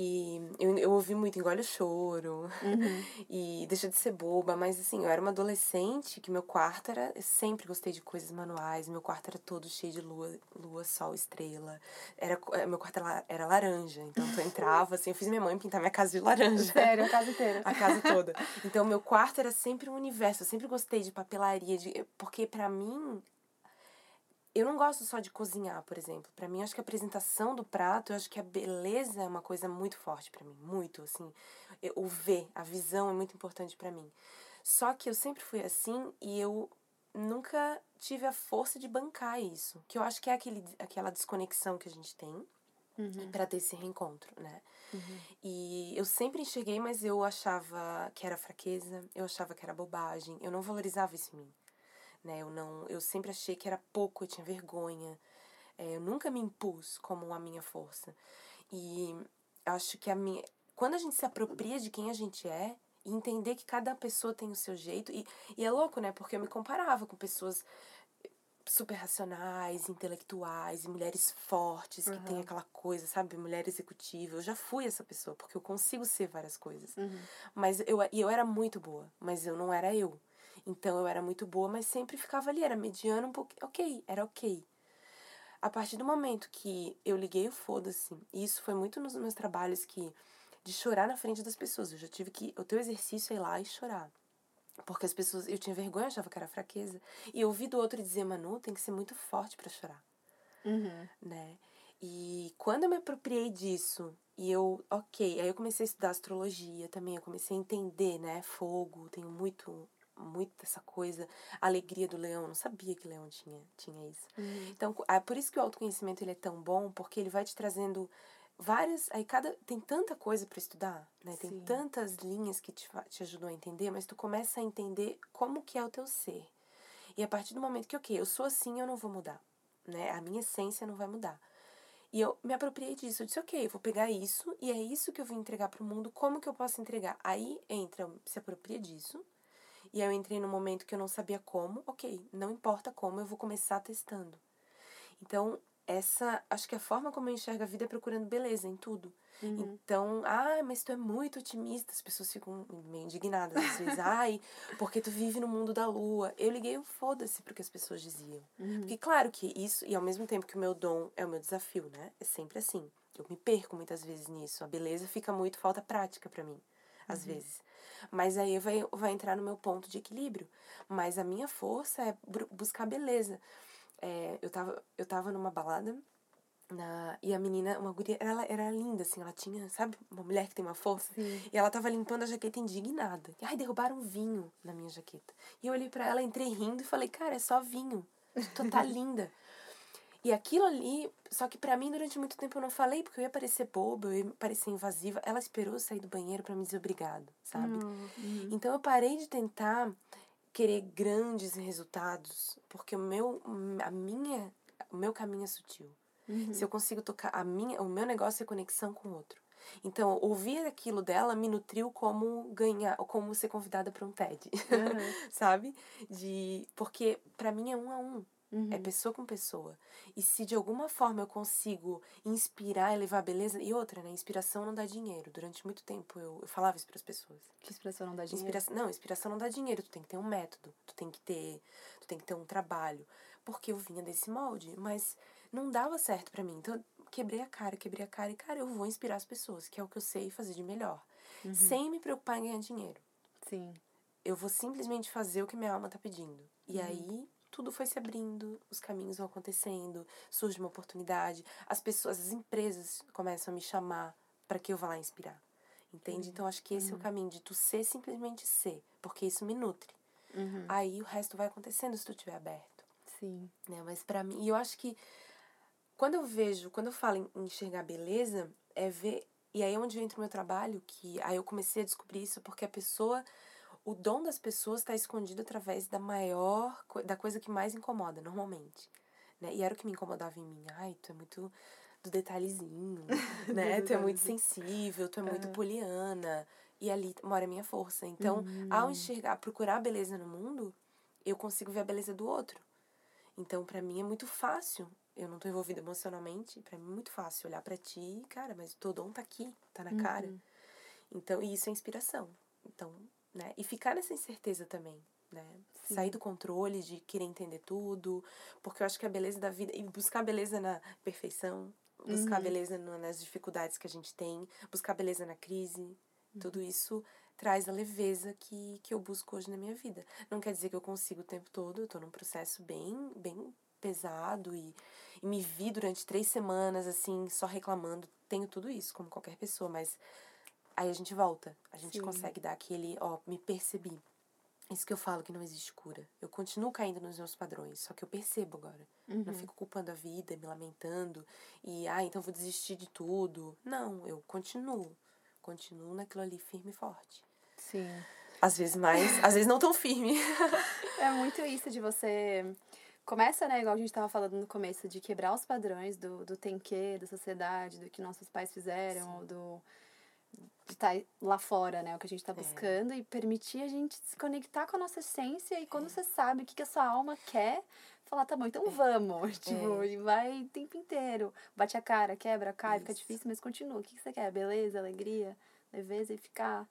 E eu, eu ouvi muito engole o choro uhum. e deixa de ser boba, mas assim, eu era uma adolescente que meu quarto era. Eu sempre gostei de coisas manuais, meu quarto era todo cheio de lua, lua sol, estrela. Era, eh, meu quarto era, era laranja, então eu entrava, assim, eu fiz minha mãe pintar minha casa de laranja. Sério, a casa inteira. a casa toda. Então meu quarto era sempre um universo, eu sempre gostei de papelaria, de, porque para mim eu não gosto só de cozinhar, por exemplo. Para mim, acho que a apresentação do prato, eu acho que a beleza é uma coisa muito forte para mim, muito assim. O ver, a visão é muito importante para mim. Só que eu sempre fui assim e eu nunca tive a força de bancar isso, que eu acho que é aquele, aquela desconexão que a gente tem uhum. para ter esse reencontro, né? Uhum. E eu sempre enxerguei, mas eu achava que era fraqueza, eu achava que era bobagem, eu não valorizava isso em mim né? Eu não, eu sempre achei que era pouco, eu tinha vergonha. É, eu nunca me impus como a minha força. E acho que a minha, quando a gente se apropria de quem a gente é e entender que cada pessoa tem o seu jeito e, e é louco, né? Porque eu me comparava com pessoas super racionais, intelectuais, mulheres fortes, uhum. que tem aquela coisa, sabe? Mulher executiva. Eu já fui essa pessoa, porque eu consigo ser várias coisas. Uhum. Mas eu, e eu era muito boa, mas eu não era eu. Então eu era muito boa, mas sempre ficava ali, era mediana um pouco, ok, era ok. A partir do momento que eu liguei o foda-se, e isso foi muito nos meus trabalhos que de chorar na frente das pessoas, eu já tive que o teu exercício é ir lá e chorar. Porque as pessoas, eu tinha vergonha, achava que era fraqueza. E eu ouvi do outro dizer, Manu, tem que ser muito forte para chorar. Uhum. Né? E quando eu me apropriei disso, e eu, ok, aí eu comecei a estudar astrologia também, eu comecei a entender, né, fogo, tenho muito muito dessa coisa, a alegria do leão, não sabia que leão tinha, tinha isso. Uhum. Então, é por isso que o autoconhecimento ele é tão bom, porque ele vai te trazendo várias, aí cada tem tanta coisa para estudar, né? Tem Sim. tantas linhas que te, te ajudam a entender, mas tu começa a entender como que é o teu ser. E a partir do momento que, OK, eu sou assim, eu não vou mudar, né? A minha essência não vai mudar. E eu me apropriei disso. Eu disse, ok, eu vou pegar isso e é isso que eu vou entregar para o mundo. Como que eu posso entregar? Aí entra, se apropria disso, e aí eu entrei num momento que eu não sabia como, ok, não importa como, eu vou começar testando. Então, essa, acho que a forma como eu enxergo a vida é procurando beleza em tudo. Uhum. Então, ah, mas tu é muito otimista. As pessoas ficam meio indignadas às vezes. Ai, porque tu vive no mundo da lua. Eu liguei o foda-se porque as pessoas diziam. Uhum. Porque, claro que isso, e ao mesmo tempo que o meu dom é o meu desafio, né? É sempre assim. Eu me perco muitas vezes nisso. A beleza fica muito falta prática para mim, às uhum. vezes. Mas aí vai, vai entrar no meu ponto de equilíbrio. Mas a minha força é buscar beleza. É, eu, tava, eu tava numa balada na, e a menina, uma guria, ela era linda, assim, ela tinha, sabe, uma mulher que tem uma força. Sim. E ela tava limpando a jaqueta indignada. E, ai, derrubaram vinho na minha jaqueta. E eu olhei para ela, entrei rindo e falei, cara, é só vinho. Tu tá linda. E aquilo ali, só que para mim durante muito tempo eu não falei porque eu ia parecer boba, eu ia parecer invasiva. Ela esperou sair do banheiro para me dizer obrigado, sabe? Uhum. Então eu parei de tentar querer grandes resultados, porque o meu a minha o meu caminho é sutil. Uhum. Se eu consigo tocar a minha, o meu negócio é conexão com o outro. Então, ouvir aquilo dela me nutriu como ganhar, como ser convidada para um TED, uhum. sabe? De porque para mim é um a um. É uhum. É pessoa com pessoa. E se de alguma forma eu consigo inspirar, elevar a beleza. E outra, né? Inspiração não dá dinheiro. Durante muito tempo eu, eu falava isso para as pessoas. Que inspiração não dá dinheiro? Inspiração, não, inspiração não dá dinheiro. Tu tem que ter um método. Tu tem que ter, tu tem que ter um trabalho. Porque eu vinha desse molde, mas não dava certo para mim. Então quebrei a cara, quebrei a cara. E, cara, eu vou inspirar as pessoas, que é o que eu sei fazer de melhor. Uhum. Sem me preocupar em ganhar dinheiro. Sim. Eu vou simplesmente fazer o que minha alma tá pedindo. E uhum. aí tudo foi se abrindo, os caminhos vão acontecendo, surge uma oportunidade, as pessoas, as empresas começam a me chamar para que eu vá lá inspirar. Entende? Uhum. Então acho que esse uhum. é o uhum. caminho de tu ser simplesmente ser, porque isso me nutre. Uhum. Aí o resto vai acontecendo se tu estiver aberto. Sim. Né? Mas para mim, e eu acho que quando eu vejo, quando eu falo em enxergar beleza, é ver E aí é onde entra o meu trabalho, que aí eu comecei a descobrir isso porque a pessoa, o dom das pessoas está escondido através da maior, da coisa que mais incomoda, normalmente. Né? E era o que me incomodava em mim. Ai, tu é muito do detalhezinho, né? tu é muito sensível, tu é muito poliana. E ali mora a minha força. Então, uhum. ao enxergar, procurar a beleza no mundo, eu consigo ver a beleza do outro. Então, para mim é muito fácil. Eu não tô envolvida emocionalmente, para mim é muito fácil olhar para ti, cara, mas o teu dom tá aqui, tá na cara. Uhum. Então, e isso é inspiração. Então, né? E ficar nessa incerteza também, né? Sim. Sair do controle de querer entender tudo, porque eu acho que a beleza da vida e buscar beleza na perfeição, buscar uhum. beleza nas dificuldades que a gente tem, buscar beleza na crise, uhum. tudo isso traz a leveza que, que eu busco hoje na minha vida. Não quer dizer que eu consigo o tempo todo, eu tô num processo bem, bem pesado e, e me vi durante três semanas, assim, só reclamando. Tenho tudo isso, como qualquer pessoa, mas aí a gente volta. A gente Sim. consegue dar aquele, ó, me percebi. Isso que eu falo que não existe cura. Eu continuo caindo nos meus padrões, só que eu percebo agora. Uhum. Não fico culpando a vida, me lamentando e, ah, então vou desistir de tudo. Não, eu continuo. Continuo naquilo ali firme e forte. Sim. Às vezes mais, às vezes não tão firme. é muito isso de você. Começa, né, igual a gente estava falando no começo, de quebrar os padrões do, do tem que, da sociedade, do que nossos pais fizeram, do de estar tá lá fora, né? O que a gente está é. buscando é. e permitir a gente se conectar com a nossa essência e quando é. você sabe o que, que a sua alma quer, falar, tá bom, então é. vamos. Tipo, é. e vai o tempo inteiro. Bate a cara, quebra, cai, Isso. fica difícil, mas continua. O que, que você quer? Beleza, alegria, leveza e ficar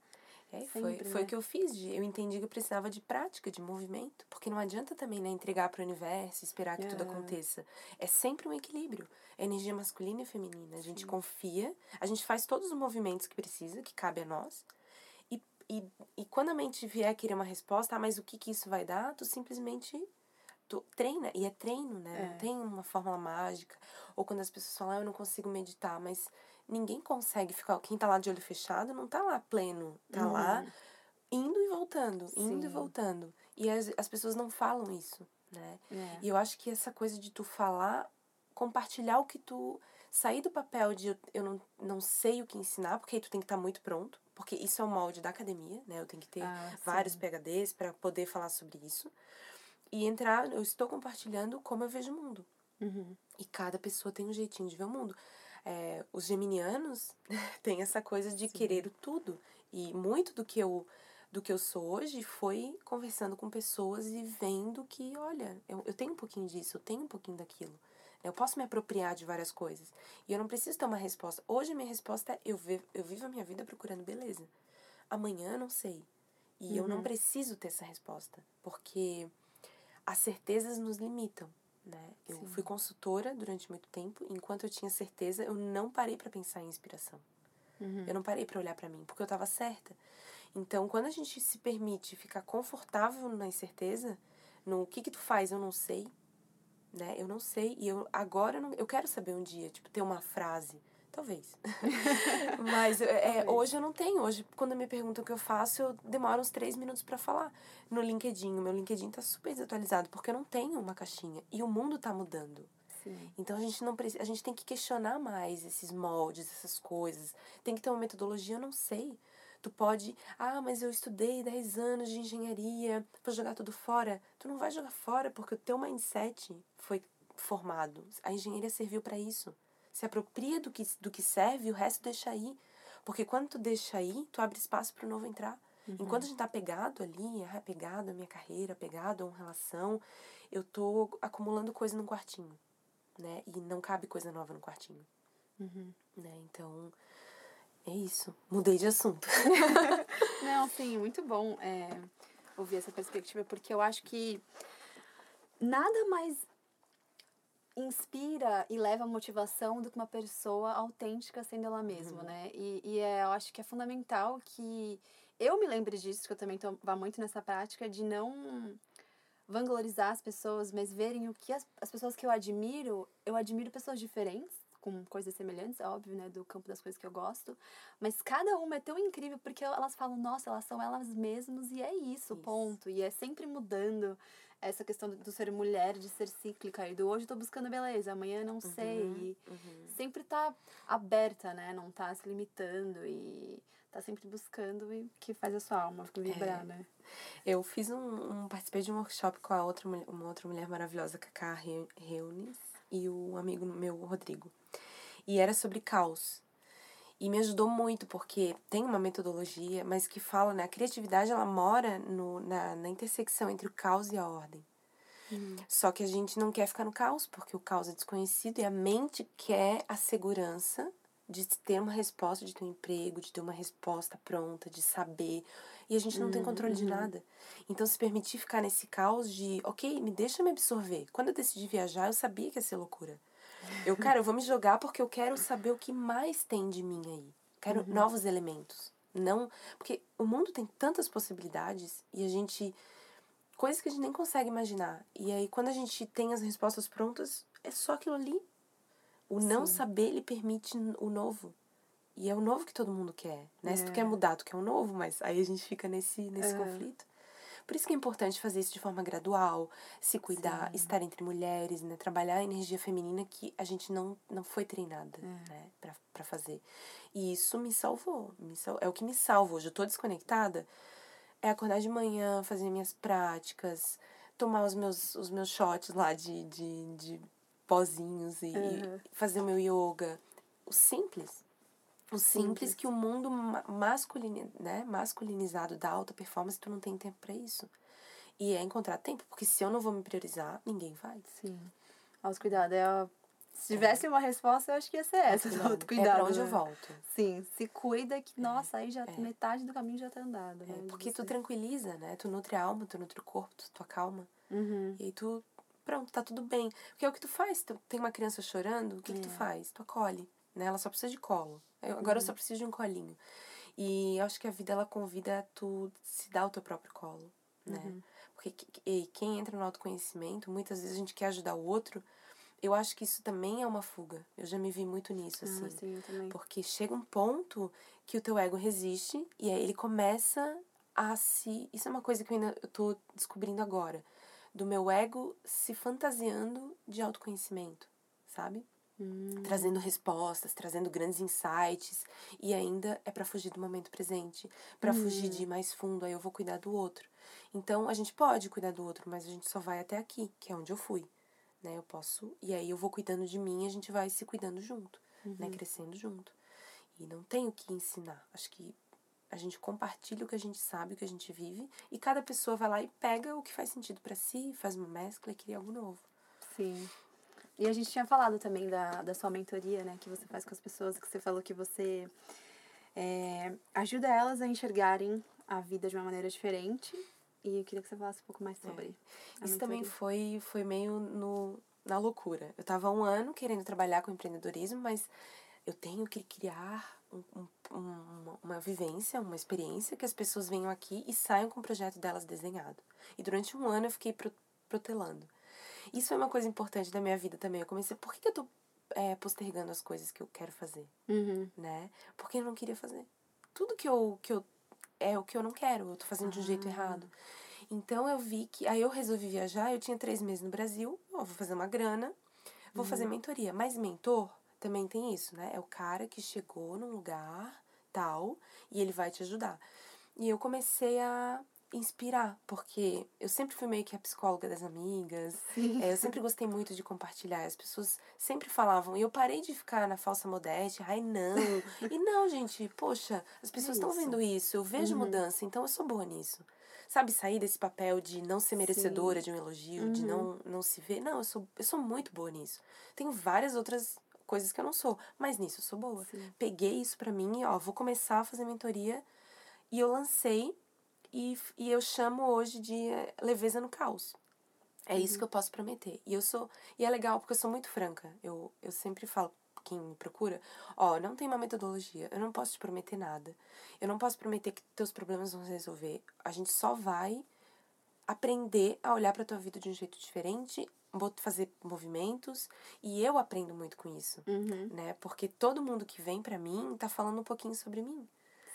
é, foi, foi né? o que eu fiz. De, eu entendi que eu precisava de prática, de movimento. Porque não adianta também né, entregar para o universo, esperar que é. tudo aconteça. É sempre um equilíbrio. É energia masculina e feminina. A gente Sim. confia, a gente faz todos os movimentos que precisa, que cabe a nós. E, e, e quando a mente vier querer uma resposta, ah, mas o que, que isso vai dar? Tu simplesmente tu treina. E é treino, né? É. Não tem uma fórmula mágica. Ou quando as pessoas falam, ah, eu não consigo meditar, mas ninguém consegue ficar. Quem tá lá de olho fechado não tá lá pleno. Tá uhum. lá indo e voltando, Sim. indo e voltando. E as, as pessoas não falam isso, né? É. E eu acho que essa coisa de tu falar, compartilhar o que tu. Sair do papel de eu, eu não, não sei o que ensinar, porque aí tu tem que estar tá muito pronto. Porque isso é o molde da academia, né? Eu tenho que ter ah, vários PHDs para poder falar sobre isso. E entrar, eu estou compartilhando como eu vejo o mundo. Uhum. E cada pessoa tem um jeitinho de ver o mundo é, os geminianos têm essa coisa de Sim. querer tudo. E muito do que eu do que eu sou hoje foi conversando com pessoas e vendo que, olha, eu, eu tenho um pouquinho disso, eu tenho um pouquinho daquilo. Eu posso me apropriar de várias coisas. E eu não preciso ter uma resposta. Hoje a minha resposta é eu, vivo, eu vivo a minha vida procurando beleza. Amanhã eu não sei. E uhum. eu não uhum. preciso ter essa resposta. Porque as certezas nos limitam né? Eu Sim. fui consultora durante muito tempo, enquanto eu tinha certeza, eu não parei para pensar em inspiração. Uhum. Eu não parei para olhar para mim, porque eu estava certa. Então, quando a gente se permite ficar confortável na incerteza, no que que tu faz, eu não sei, né? Eu não sei e eu agora eu, não, eu quero saber um dia, tipo, ter uma frase Talvez. Mas é, Talvez. hoje eu não tenho. Hoje, quando me perguntam o que eu faço, eu demoro uns três minutos para falar. No LinkedIn, o meu LinkedIn tá super desatualizado, porque eu não tenho uma caixinha. E o mundo tá mudando. Sim. Então a gente não precisa, a gente tem que questionar mais esses moldes, essas coisas. Tem que ter uma metodologia, eu não sei. Tu pode, ah, mas eu estudei 10 anos de engenharia, vou jogar tudo fora. Tu não vai jogar fora porque o teu mindset foi formado. A engenharia serviu para isso se apropria do que, do que serve e o resto deixa aí. Porque quando tu deixa aí, tu abre espaço para o novo entrar. Uhum. Enquanto a gente tá apegado ali, é apegado à minha carreira, apegado a uma relação, eu tô acumulando coisa no quartinho, né? E não cabe coisa nova no quartinho. Uhum. Né? Então, é isso. Mudei de assunto. não, sim, muito bom é, ouvir essa perspectiva, porque eu acho que nada mais inspira e leva motivação do que uma pessoa autêntica sendo ela mesma, uhum. né? E, e é, eu acho que é fundamental que eu me lembre disso, que eu também tô, vá muito nessa prática de não vanglorizar as pessoas, mas verem o que as, as pessoas que eu admiro, eu admiro pessoas diferentes, com coisas semelhantes, óbvio, né, do campo das coisas que eu gosto, mas cada uma é tão incrível porque elas falam, nossa, elas são elas mesmas e é isso, isso. ponto. E é sempre mudando. Essa questão do ser mulher, de ser cíclica, e do hoje eu tô buscando beleza, amanhã não sei. E Uhum. sempre tá aberta, né? Não tá se limitando e tá sempre buscando e que faz a sua alma vibrar, né? Eu fiz um, um. Participei de um workshop com a outra, mulher- uma outra mulher maravilhosa, Cacá Reu- Reunis, e o amigo meu, Rodrigo. E era sobre caos. E me ajudou muito, porque tem uma metodologia, mas que fala, né? A criatividade, ela mora no, na, na intersecção entre o caos e a ordem. Só que a gente não quer ficar no caos, porque o caos é desconhecido e a mente quer a segurança de ter uma resposta, de ter um emprego, de ter uma resposta pronta, de saber. E a gente não tem controle de nada. Então, se permitir ficar nesse caos de, ok, me deixa me absorver. Quando eu decidi viajar, eu sabia que ia ser loucura. Eu, cara, eu vou me jogar porque eu quero saber o que mais tem de mim aí. Quero novos elementos. Não. Porque o mundo tem tantas possibilidades e a gente coisas que a gente nem consegue imaginar. E aí, quando a gente tem as respostas prontas, é só aquilo ali. O não saber, ele permite o novo. E é o novo que todo mundo quer, né? Se tu É. quer mudar, tu quer o novo, mas aí a gente fica nesse, nesse É. conflito. Por isso que é importante fazer isso de forma gradual, se cuidar, estar entre mulheres, né? Trabalhar a energia feminina que a gente não, não foi treinada, né? Pra, pra fazer. E isso me salvou. Me sal... É o que me salva hoje. Eu tô desconectada, é acordar de manhã, fazer minhas práticas, tomar os meus, os meus shots lá de, de, de pozinhos e, Uhum. e fazer o meu yoga. O simples. O simples, Simples. que o mundo ma- masculini, né, masculinizado da alta performance, tu não tem tempo pra isso. E é encontrar tempo, porque se eu não vou me priorizar, ninguém vai. Sim. Autocuidado é a... Se tivesse uma resposta, eu acho que ia ser essa, do Cuidado. autocuidado. É pra onde eu né? volto. Sim, se cuida que, nossa, aí já metade do caminho já tá andado, É, né? de porque tu tranquiliza, né? Tu nutre a alma, tu nutre o corpo, tu, tu acalma. Uhum. E aí tu, pronto, tá tudo bem. Porque é o que tu faz. Tu tem uma criança chorando, o que, que tu É. faz? Tu acolhe, né? Ela só precisa de colo. Eu, agora eu Uhum. só preciso de um colinho. E eu acho que a vida, ela convida a tu se dar o teu próprio colo, né? Uhum. Porque que- e quem entra no autoconhecimento, muitas vezes a gente quer ajudar o outro. Eu acho que isso também é uma fuga. Eu já me vi muito nisso, assim. Ah, sim, eu também. Porque chega um ponto que o teu ego resiste e aí ele começa a se. Isso é uma coisa que eu ainda eu tô descobrindo agora. Do meu ego se fantasiando de autoconhecimento, sabe? Hum, Trazendo respostas, trazendo grandes insights. E ainda é pra fugir do momento presente. pra fugir de ir mais fundo, aí eu vou cuidar do outro. Então a gente pode cuidar do outro, mas a gente só vai até aqui, que é onde eu fui. Né? Eu posso. E aí eu vou cuidando de mim e a gente vai se cuidando junto, né? Crescendo junto. E não tenho que ensinar. Acho que a gente compartilha o que a gente sabe, o que a gente vive, e cada pessoa vai lá e pega o que faz sentido pra si, faz uma mescla e cria algo novo. Sim. E a gente tinha falado também da, da sua mentoria, né? Que você faz com as pessoas, que você falou que você é, ajuda elas a enxergarem a vida de uma maneira diferente. E eu queria que você falasse um pouco mais sobre. a Isso também foi, foi meio no, na loucura. Eu tava há um ano querendo trabalhar com empreendedorismo, mas eu tenho que criar um, um- uma, uma vivência, uma experiência que as pessoas venham aqui e saiam com o projeto delas desenhado. E durante um ano eu fiquei pro- protelando. Isso é uma coisa importante da minha vida também. Eu comecei, por que, que eu tô é, postergando as coisas que eu quero fazer? Uhum. né? Porque eu não queria fazer. Tudo que eu, que eu é o que eu não quero, eu tô fazendo de um jeito Ah. errado. Então eu vi que. Aí eu resolvi viajar, eu tinha três meses no Brasil, ó, vou fazer uma grana, vou fazer mentoria. Mas mentor também tem isso, né? É o cara que chegou num lugar tal e ele vai te ajudar. E eu comecei a inspirar, porque eu sempre fui meio que a psicóloga das amigas, Sim. é, eu sempre gostei muito de compartilhar. As pessoas sempre falavam, e eu parei de ficar na falsa modéstia, ai não. e não, gente, poxa, as pessoas estão isso. vendo isso, eu vejo Uhum. mudança, então eu sou boa nisso. Sabe, sair desse papel de não ser merecedora de um elogio, de Uhum. não, não se ver. Não, eu sou, eu sou muito boa nisso. Tenho várias outras coisas que eu não sou, mas nisso eu sou boa. Sim. Peguei isso pra mim ó, vou começar a fazer mentoria. E eu lancei, e, e eu chamo hoje de eh, leveza no caos. É isso que eu posso prometer. E eu sou. E é legal porque eu sou muito franca. Eu, eu sempre falo, quem me procura, ó, não tem uma metodologia. Eu não posso te prometer nada. Eu não posso prometer que teus problemas vão se resolver. A gente só vai aprender a olhar pra tua vida de um jeito diferente, bot- fazer movimentos. E eu aprendo muito com isso. Uhum. Né? Porque todo mundo que vem pra mim tá falando um pouquinho sobre mim.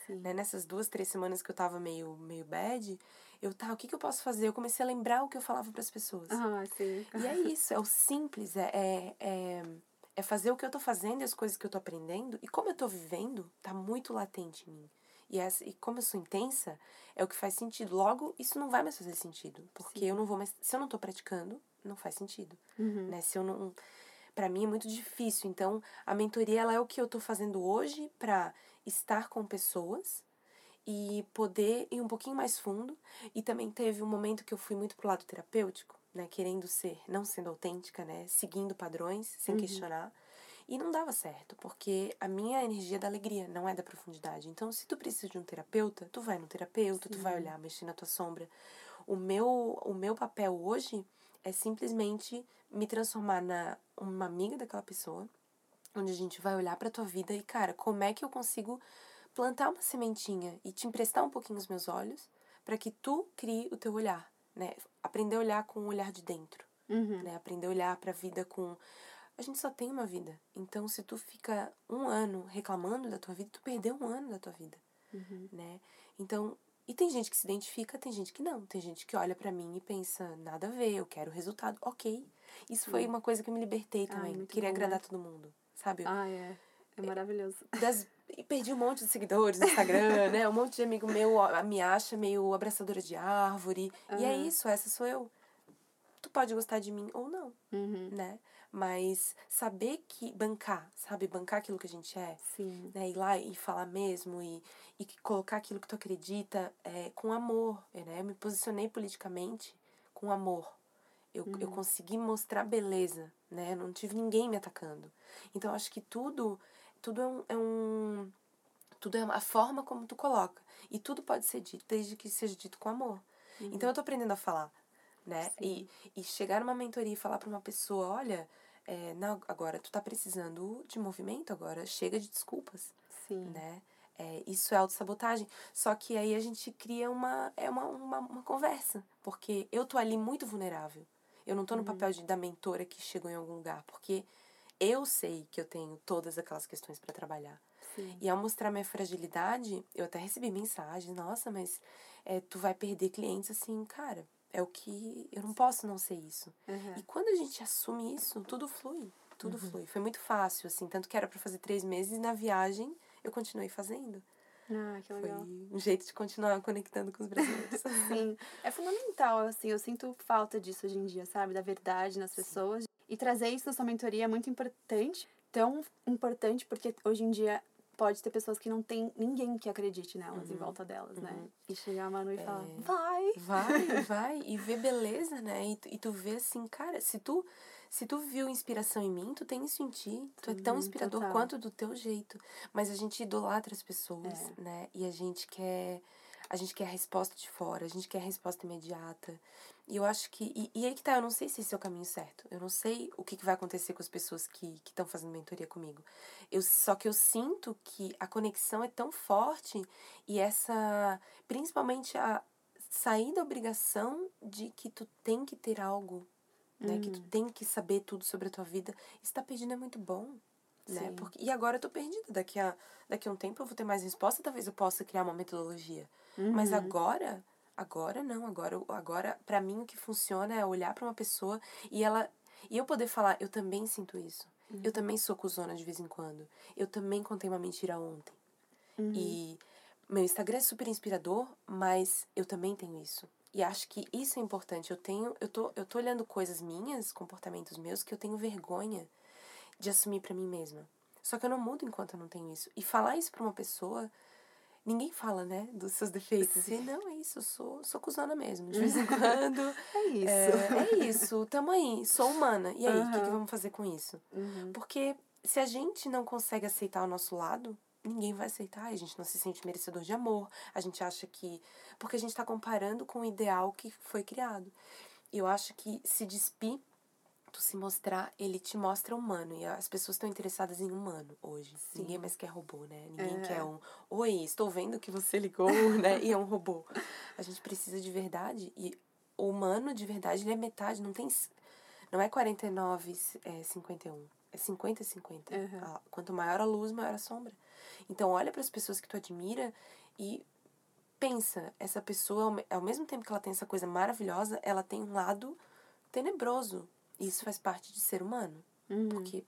Né? Nessas duas, três semanas que eu tava meio, meio bad, eu, tá, o que, que eu posso fazer? Eu comecei a lembrar o que eu falava para as pessoas. Ah, sim. E é isso, é o simples, é, é, é, é fazer o que eu tô fazendo e as coisas que eu tô aprendendo. E como eu tô vivendo, tá muito latente em mim. E, essa, e como eu sou intensa, é o que faz sentido. Logo, isso não vai mais fazer sentido. Porque Sim. eu não vou mais. Se eu não tô praticando, não faz sentido. Uhum. Né? Se eu não. para mim é muito difícil. Então, a mentoria ela é o que eu tô fazendo hoje para estar com pessoas e poder ir um pouquinho mais fundo. E também teve um momento que eu fui muito pro lado terapêutico, né? Querendo ser, não sendo autêntica, né? Seguindo padrões, sem uhum. questionar. E não dava certo, porque a minha energia é da alegria, não é da profundidade. Então, se tu precisa de um terapeuta, tu vai no terapeuta, Sim. tu vai olhar, mexer na tua sombra. O meu, o meu papel hoje é simplesmente me transformar na uma amiga daquela pessoa, onde a gente vai olhar para tua vida e, cara, como é que eu consigo plantar uma sementinha e te emprestar um pouquinho os meus olhos para que tu crie o teu olhar, né? Aprender a olhar com o olhar de dentro, uhum. né? Aprender a olhar para a vida com a gente só tem uma vida. Então, se tu fica um ano reclamando da tua vida, tu perdeu um ano da tua vida, uhum. né? Então, e tem gente que se identifica, tem gente que não. Tem gente que olha para mim e pensa, nada a ver, eu quero resultado. Ok. Isso foi uma coisa que eu me libertei também. Queria bom, agradar né? todo mundo, sabe? Ah, é. É maravilhoso. Das, e perdi um monte de seguidores no Instagram, né? Um monte de amigo meu me acha meio abraçadora de árvore. Uhum. E é isso, essa sou eu. Tu pode gostar de mim ou não, uhum. né? Mas saber que bancar, sabe? Bancar aquilo que a gente é. Sim. Né? Ir lá e falar mesmo e, e colocar aquilo que tu acredita é, com amor, né? Eu me posicionei politicamente com amor. Eu, uhum. eu consegui mostrar beleza, né? Não tive ninguém me atacando. Então, acho que tudo, tudo é um, é um tudo é a forma como tu coloca. E tudo pode ser dito, desde que seja dito com amor. Uhum. Então eu tô aprendendo a falar, né? E, e chegar numa mentoria e falar para uma pessoa, olha, é, não, agora tu tá precisando de movimento, agora chega de desculpas. Sim. Né? É, isso é autossabotagem. Só que aí a gente cria uma, é uma, uma, uma conversa. Porque eu tô ali muito vulnerável. Eu não tô no uhum. papel de, da mentora que chegou em algum lugar. Porque eu sei que eu tenho todas aquelas questões para trabalhar. Sim. E ao mostrar minha fragilidade, eu até recebi mensagens, nossa, mas é, tu vai perder clientes assim, cara é o que. Eu não posso não ser isso. Uhum. E quando a gente assume isso, tudo flui. Tudo uhum. flui. Foi muito fácil, assim. Tanto que era para fazer três meses e na viagem eu continuei fazendo. Ah, que legal. Foi um jeito de continuar conectando com os brasileiros. Sim. É fundamental, assim. Eu sinto falta disso hoje em dia, sabe? Da verdade nas pessoas. Sim. E trazer isso na sua mentoria é muito importante. Tão importante porque hoje em dia pode ter pessoas que não tem ninguém que acredite nelas uhum. em volta delas, né? uhum. né? E chegar a Manu e é... falar, vai! Vai, vai, e ver beleza, né? E, e tu vê assim, cara, se tu, se tu viu inspiração em mim, tu tem isso em ti. Tu é tão inspirador total. quanto do teu jeito. Mas a gente idolatra as pessoas, é. né? E a gente quer a gente quer a resposta de fora, a gente quer a resposta imediata. E eu acho que. E, e aí que tá, eu não sei se esse é o caminho certo. Eu não sei o que, que vai acontecer com as pessoas que estão fazendo mentoria comigo. Eu, só que eu sinto que a conexão é tão forte e essa. Principalmente a sair da obrigação de que tu tem que ter algo, né? Uhum. Que tu uhum. tem que saber tudo sobre a tua vida. Estar perdendo é muito bom né? Porque, e agora eu tô perdida. Daqui a, daqui a um tempo eu vou ter mais resposta, talvez eu possa criar uma metodologia. Uhum. Mas agora, agora não. Agora, agora para mim, o que funciona é olhar para uma pessoa e ela. E eu poder falar, eu também sinto isso. Uhum. Eu também sou cuzona de vez em quando. Eu também contei uma mentira ontem. Uhum. E meu Instagram é super inspirador, mas eu também tenho isso. E acho que isso é importante. Eu tenho, eu tô, eu tô olhando coisas minhas, comportamentos meus que eu tenho vergonha de assumir para mim mesma. Só que eu não mudo enquanto eu não tenho isso. E falar isso pra uma pessoa, ninguém fala, né, dos seus defeitos. E não, é isso, eu sou, sou cuzona mesmo. De vez em quando. é isso. É, é, isso, tamo aí, sou humana. E aí, o uhum. que, que vamos fazer com isso? Uhum. Porque se a gente não consegue aceitar o nosso lado, ninguém vai aceitar. A gente não se sente merecedor de amor. A gente acha que. Porque a gente tá comparando com o ideal que foi criado. Eu acho que se despir tu se mostrar, ele te mostra humano. E as pessoas estão interessadas em humano hoje. Sim. Ninguém mais quer robô, né? Ninguém é. quer um. Oi, estou vendo que você ligou, né? E é um robô. A gente precisa de verdade. E o humano, de verdade, ele é metade. Não tem. Não é 49, é 51. É 50 50. Uhum. A- Quanto maior a luz, maior a sombra. Então olha para as pessoas que tu admira e pensa, essa pessoa ao me- ao mesmo tempo que ela tem essa coisa maravilhosa, ela tem um lado tenebroso. E isso faz parte de ser humano, Uhum. porque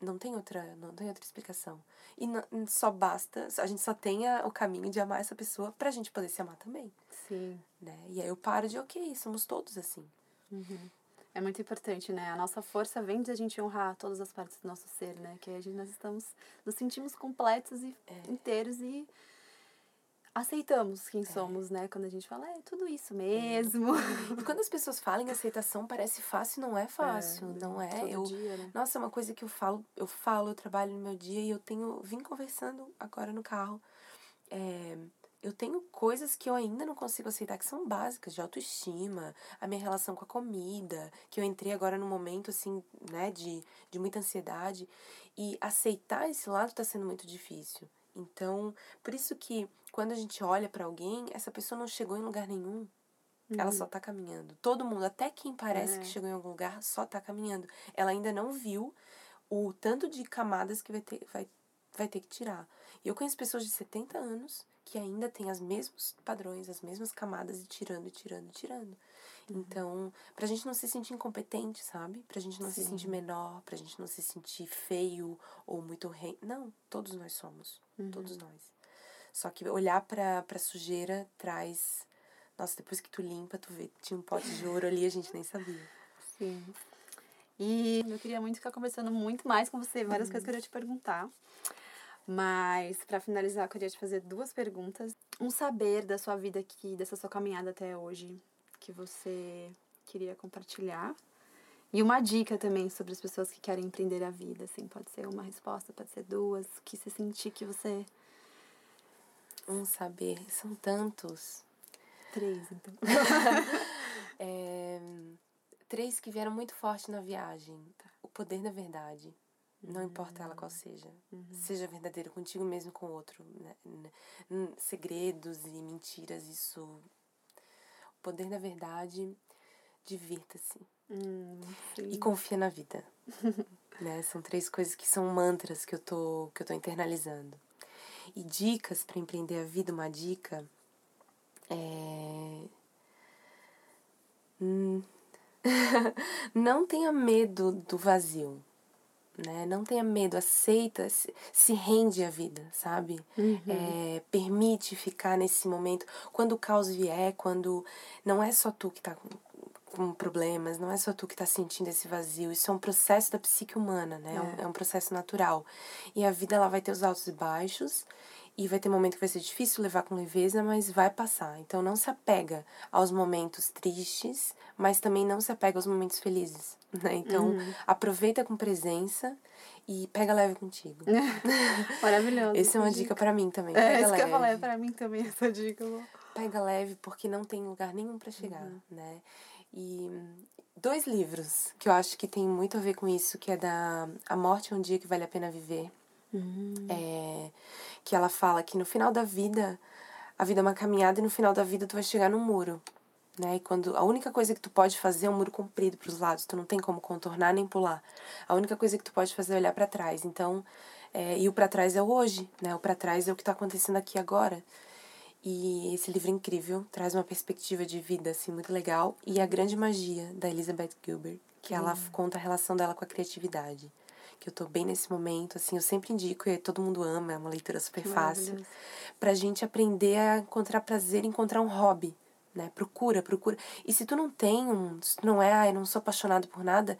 não tem outra, não tem outra explicação. E não- só basta, a gente só tem a- o caminho de amar essa pessoa pra gente poder se amar também, Sim. né? E aí eu paro de, OK, somos todos assim. É muito importante, né? A nossa força vem de a gente honrar todas as partes do nosso ser, né? Que a gente, nós estamos, nos sentimos completos e É. inteiros e aceitamos quem somos, né? Quando a gente fala, é tudo isso mesmo. E quando as pessoas falam em aceitação, parece fácil, não é fácil, não é? Todo Eu, dia, né? nossa, é uma coisa que eu falo, eu falo, eu trabalho no meu dia e eu tenho, vim conversando agora no carro. É, eu tenho coisas que eu ainda não consigo aceitar, que são básicas, de autoestima, a minha relação com a comida, que eu entrei agora num momento, assim, né, de, de muita ansiedade. E aceitar esse lado tá sendo muito difícil. Então, por isso que quando a gente olha para alguém, essa pessoa não chegou em lugar nenhum. Ela só tá caminhando. Todo mundo, até quem parece É. que chegou em algum lugar, só tá caminhando. Ela ainda não viu o tanto de camadas que vai ter, vai, vai ter que tirar. E eu conheço pessoas de 70 anos que ainda têm os mesmos padrões, as mesmas camadas e tirando, e tirando, e tirando. Então, pra gente não se sentir incompetente, sabe? Pra gente não se Sim. sentir menor, pra gente não se sentir feio ou muito rei. Não, todos nós somos. Todos nós. Só que olhar pra, pra sujeira traz. Nossa, depois que tu limpa, tu vê que tinha um pote de ouro ali, a gente nem sabia. Sim. E eu queria muito ficar conversando muito mais com você, várias coisas que eu queria te perguntar. Mas, para finalizar, eu queria te fazer duas perguntas. Um saber da sua vida aqui, dessa sua caminhada até hoje, que você queria compartilhar. E uma dica também sobre as pessoas que querem empreender a vida, assim, pode ser uma resposta, pode ser duas, que você sentir que você... Um saber, são tantos. Três, então. É, três que vieram muito forte na viagem. O poder da verdade. Não importa ela qual seja. Seja verdadeiro contigo mesmo com o outro. né? Segredos e mentiras, isso. O poder da verdade, divirta-se. Hum, E confia na vida. né? São três coisas que são mantras que eu tô, que eu tô internalizando. E dicas para empreender a vida, uma dica é. Hum, Não tenha medo do vazio. Né? Não tenha medo, aceita, se, se rende à vida, sabe? É, permite ficar nesse momento. Quando o caos vier, quando não é só tu que tá com, com problemas, não é só tu que tá sentindo esse vazio. Isso é um processo da psique humana, né? É, um, é um processo natural. E a vida ela vai ter os altos e baixos. E vai ter momento que vai ser difícil levar com leveza, mas vai passar. Então não se apega aos momentos tristes, mas também não se apega aos momentos felizes. Né? Então aproveita com presença e pega leve contigo. Maravilhoso. Essa é uma essa dica pra mim também. É, Pega isso que eu leve. falei pra mim também, essa dica. Pega leve porque não tem lugar nenhum pra chegar, né? E dois livros que eu acho que tem muito a ver com isso, que é da A Morte é um Dia que Vale a Pena Viver. É, que ela fala que no final da vida, a vida é uma caminhada e no final da vida tu vai chegar num muro. Né? E quando a única coisa que tu pode fazer é um muro comprido para os lados, tu não tem como contornar nem pular. A única coisa que tu pode fazer é olhar para trás. Então, é, e o para trás é o hoje, né? O para trás é o que está acontecendo aqui agora. E esse livro é incrível, traz uma perspectiva de vida assim muito legal e a grande magia da Elizabeth Gilbert, que ela conta a relação dela com a criatividade. Que eu tô bem nesse momento, assim, eu sempre indico e todo mundo ama, é uma leitura super fácil. Pra gente aprender a encontrar prazer, encontrar um hobby, né? Procura, procura. E se tu não tem um, se tu não é, ai, não sou apaixonado por nada,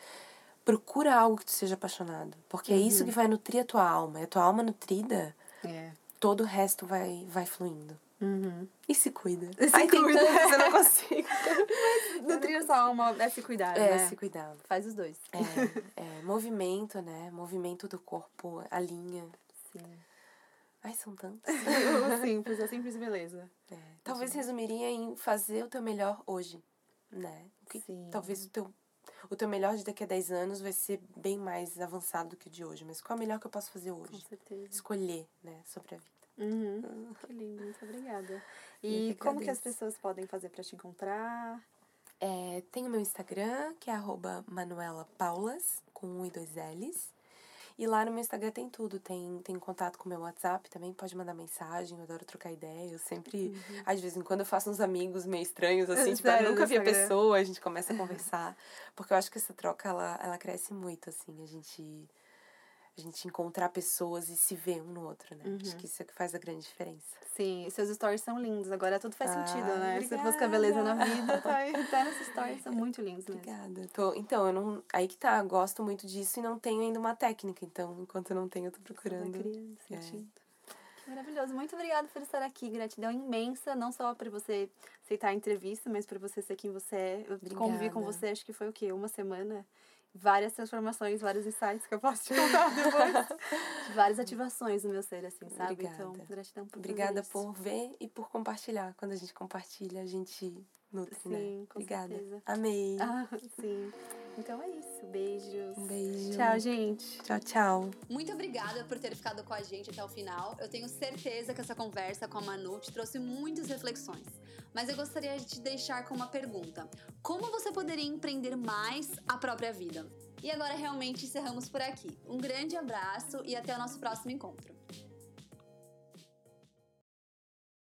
procura algo que tu seja apaixonado, porque é isso que vai nutrir a tua alma. E a tua alma nutrida, É. todo o resto vai vai fluindo. Uhum. E se cuida. E se Ai, tem cuida. tantos, eu não consigo. Nutrir sua alma é se cuidar, É, né? se cuidar. Faz os dois. É, é, movimento, né? Movimento do corpo, a linha. Sim. Ai, são tantos. simples, a simples beleza. É, Talvez resumiria em fazer o teu melhor hoje, né? Que- Sim. Talvez o teu, o teu melhor de daqui a 10 anos vai ser bem mais avançado do que o de hoje. Mas qual é o melhor que eu posso fazer Com hoje? certeza. Escolher, né? Sobre a vida. Uhum. Que lindo, muito obrigada. Eu E que como que as pessoas podem fazer pra te encontrar? É, tem o meu Instagram, que é arroba Manuela Paulas, com um e dois L's. E lá no meu Instagram tem tudo. Tem, tem contato com o meu WhatsApp também, pode mandar mensagem, eu adoro trocar ideia. Eu sempre, uhum. às vezes, quando eu faço uns amigos meio estranhos, assim, tipo, eu nunca vi a pessoa, a gente começa a conversar. Porque eu acho que essa troca, ela, ela cresce muito, assim, a gente a gente encontrar pessoas e se ver um no outro, né? Uhum. Acho que isso é que faz a grande diferença. Sim, seus stories são lindos. Agora tudo faz ah, sentido, né? Obrigada. Você busca a beleza na vida, tá, tá nessas stories, são muito lindos mesmo. Obrigada. Tô, então, eu não. Aí que tá, gosto muito disso e não tenho ainda uma técnica. Então, enquanto eu não tenho, eu tô procurando. Tá criando, sentindo. É. Maravilhoso. Muito obrigada por estar aqui. Gratidão imensa, não só por você aceitar a entrevista, mas por você ser quem você é. Eu Obrigada. convivi com você, acho que foi o quê? Uma semana? Várias transformações, vários insights que eu posso te contar depois. várias ativações no meu ser, assim, sabe? Obrigada. Então, gratidão por Obrigada por ver e por compartilhar. Quando a gente compartilha, a gente nutre, sim, né? Com Obrigada. Certeza. Amei. Ah, sim. Então é isso. Beijos. Um beijo. Tchau, gente. Tchau, tchau. Muito obrigada por ter ficado com a gente até o final. Eu tenho certeza que essa conversa com a Manu te trouxe muitas reflexões. Mas eu gostaria de te deixar com uma pergunta: Como você poderia empreender mais a própria vida? E agora realmente encerramos por aqui. Um grande abraço e até o nosso próximo encontro.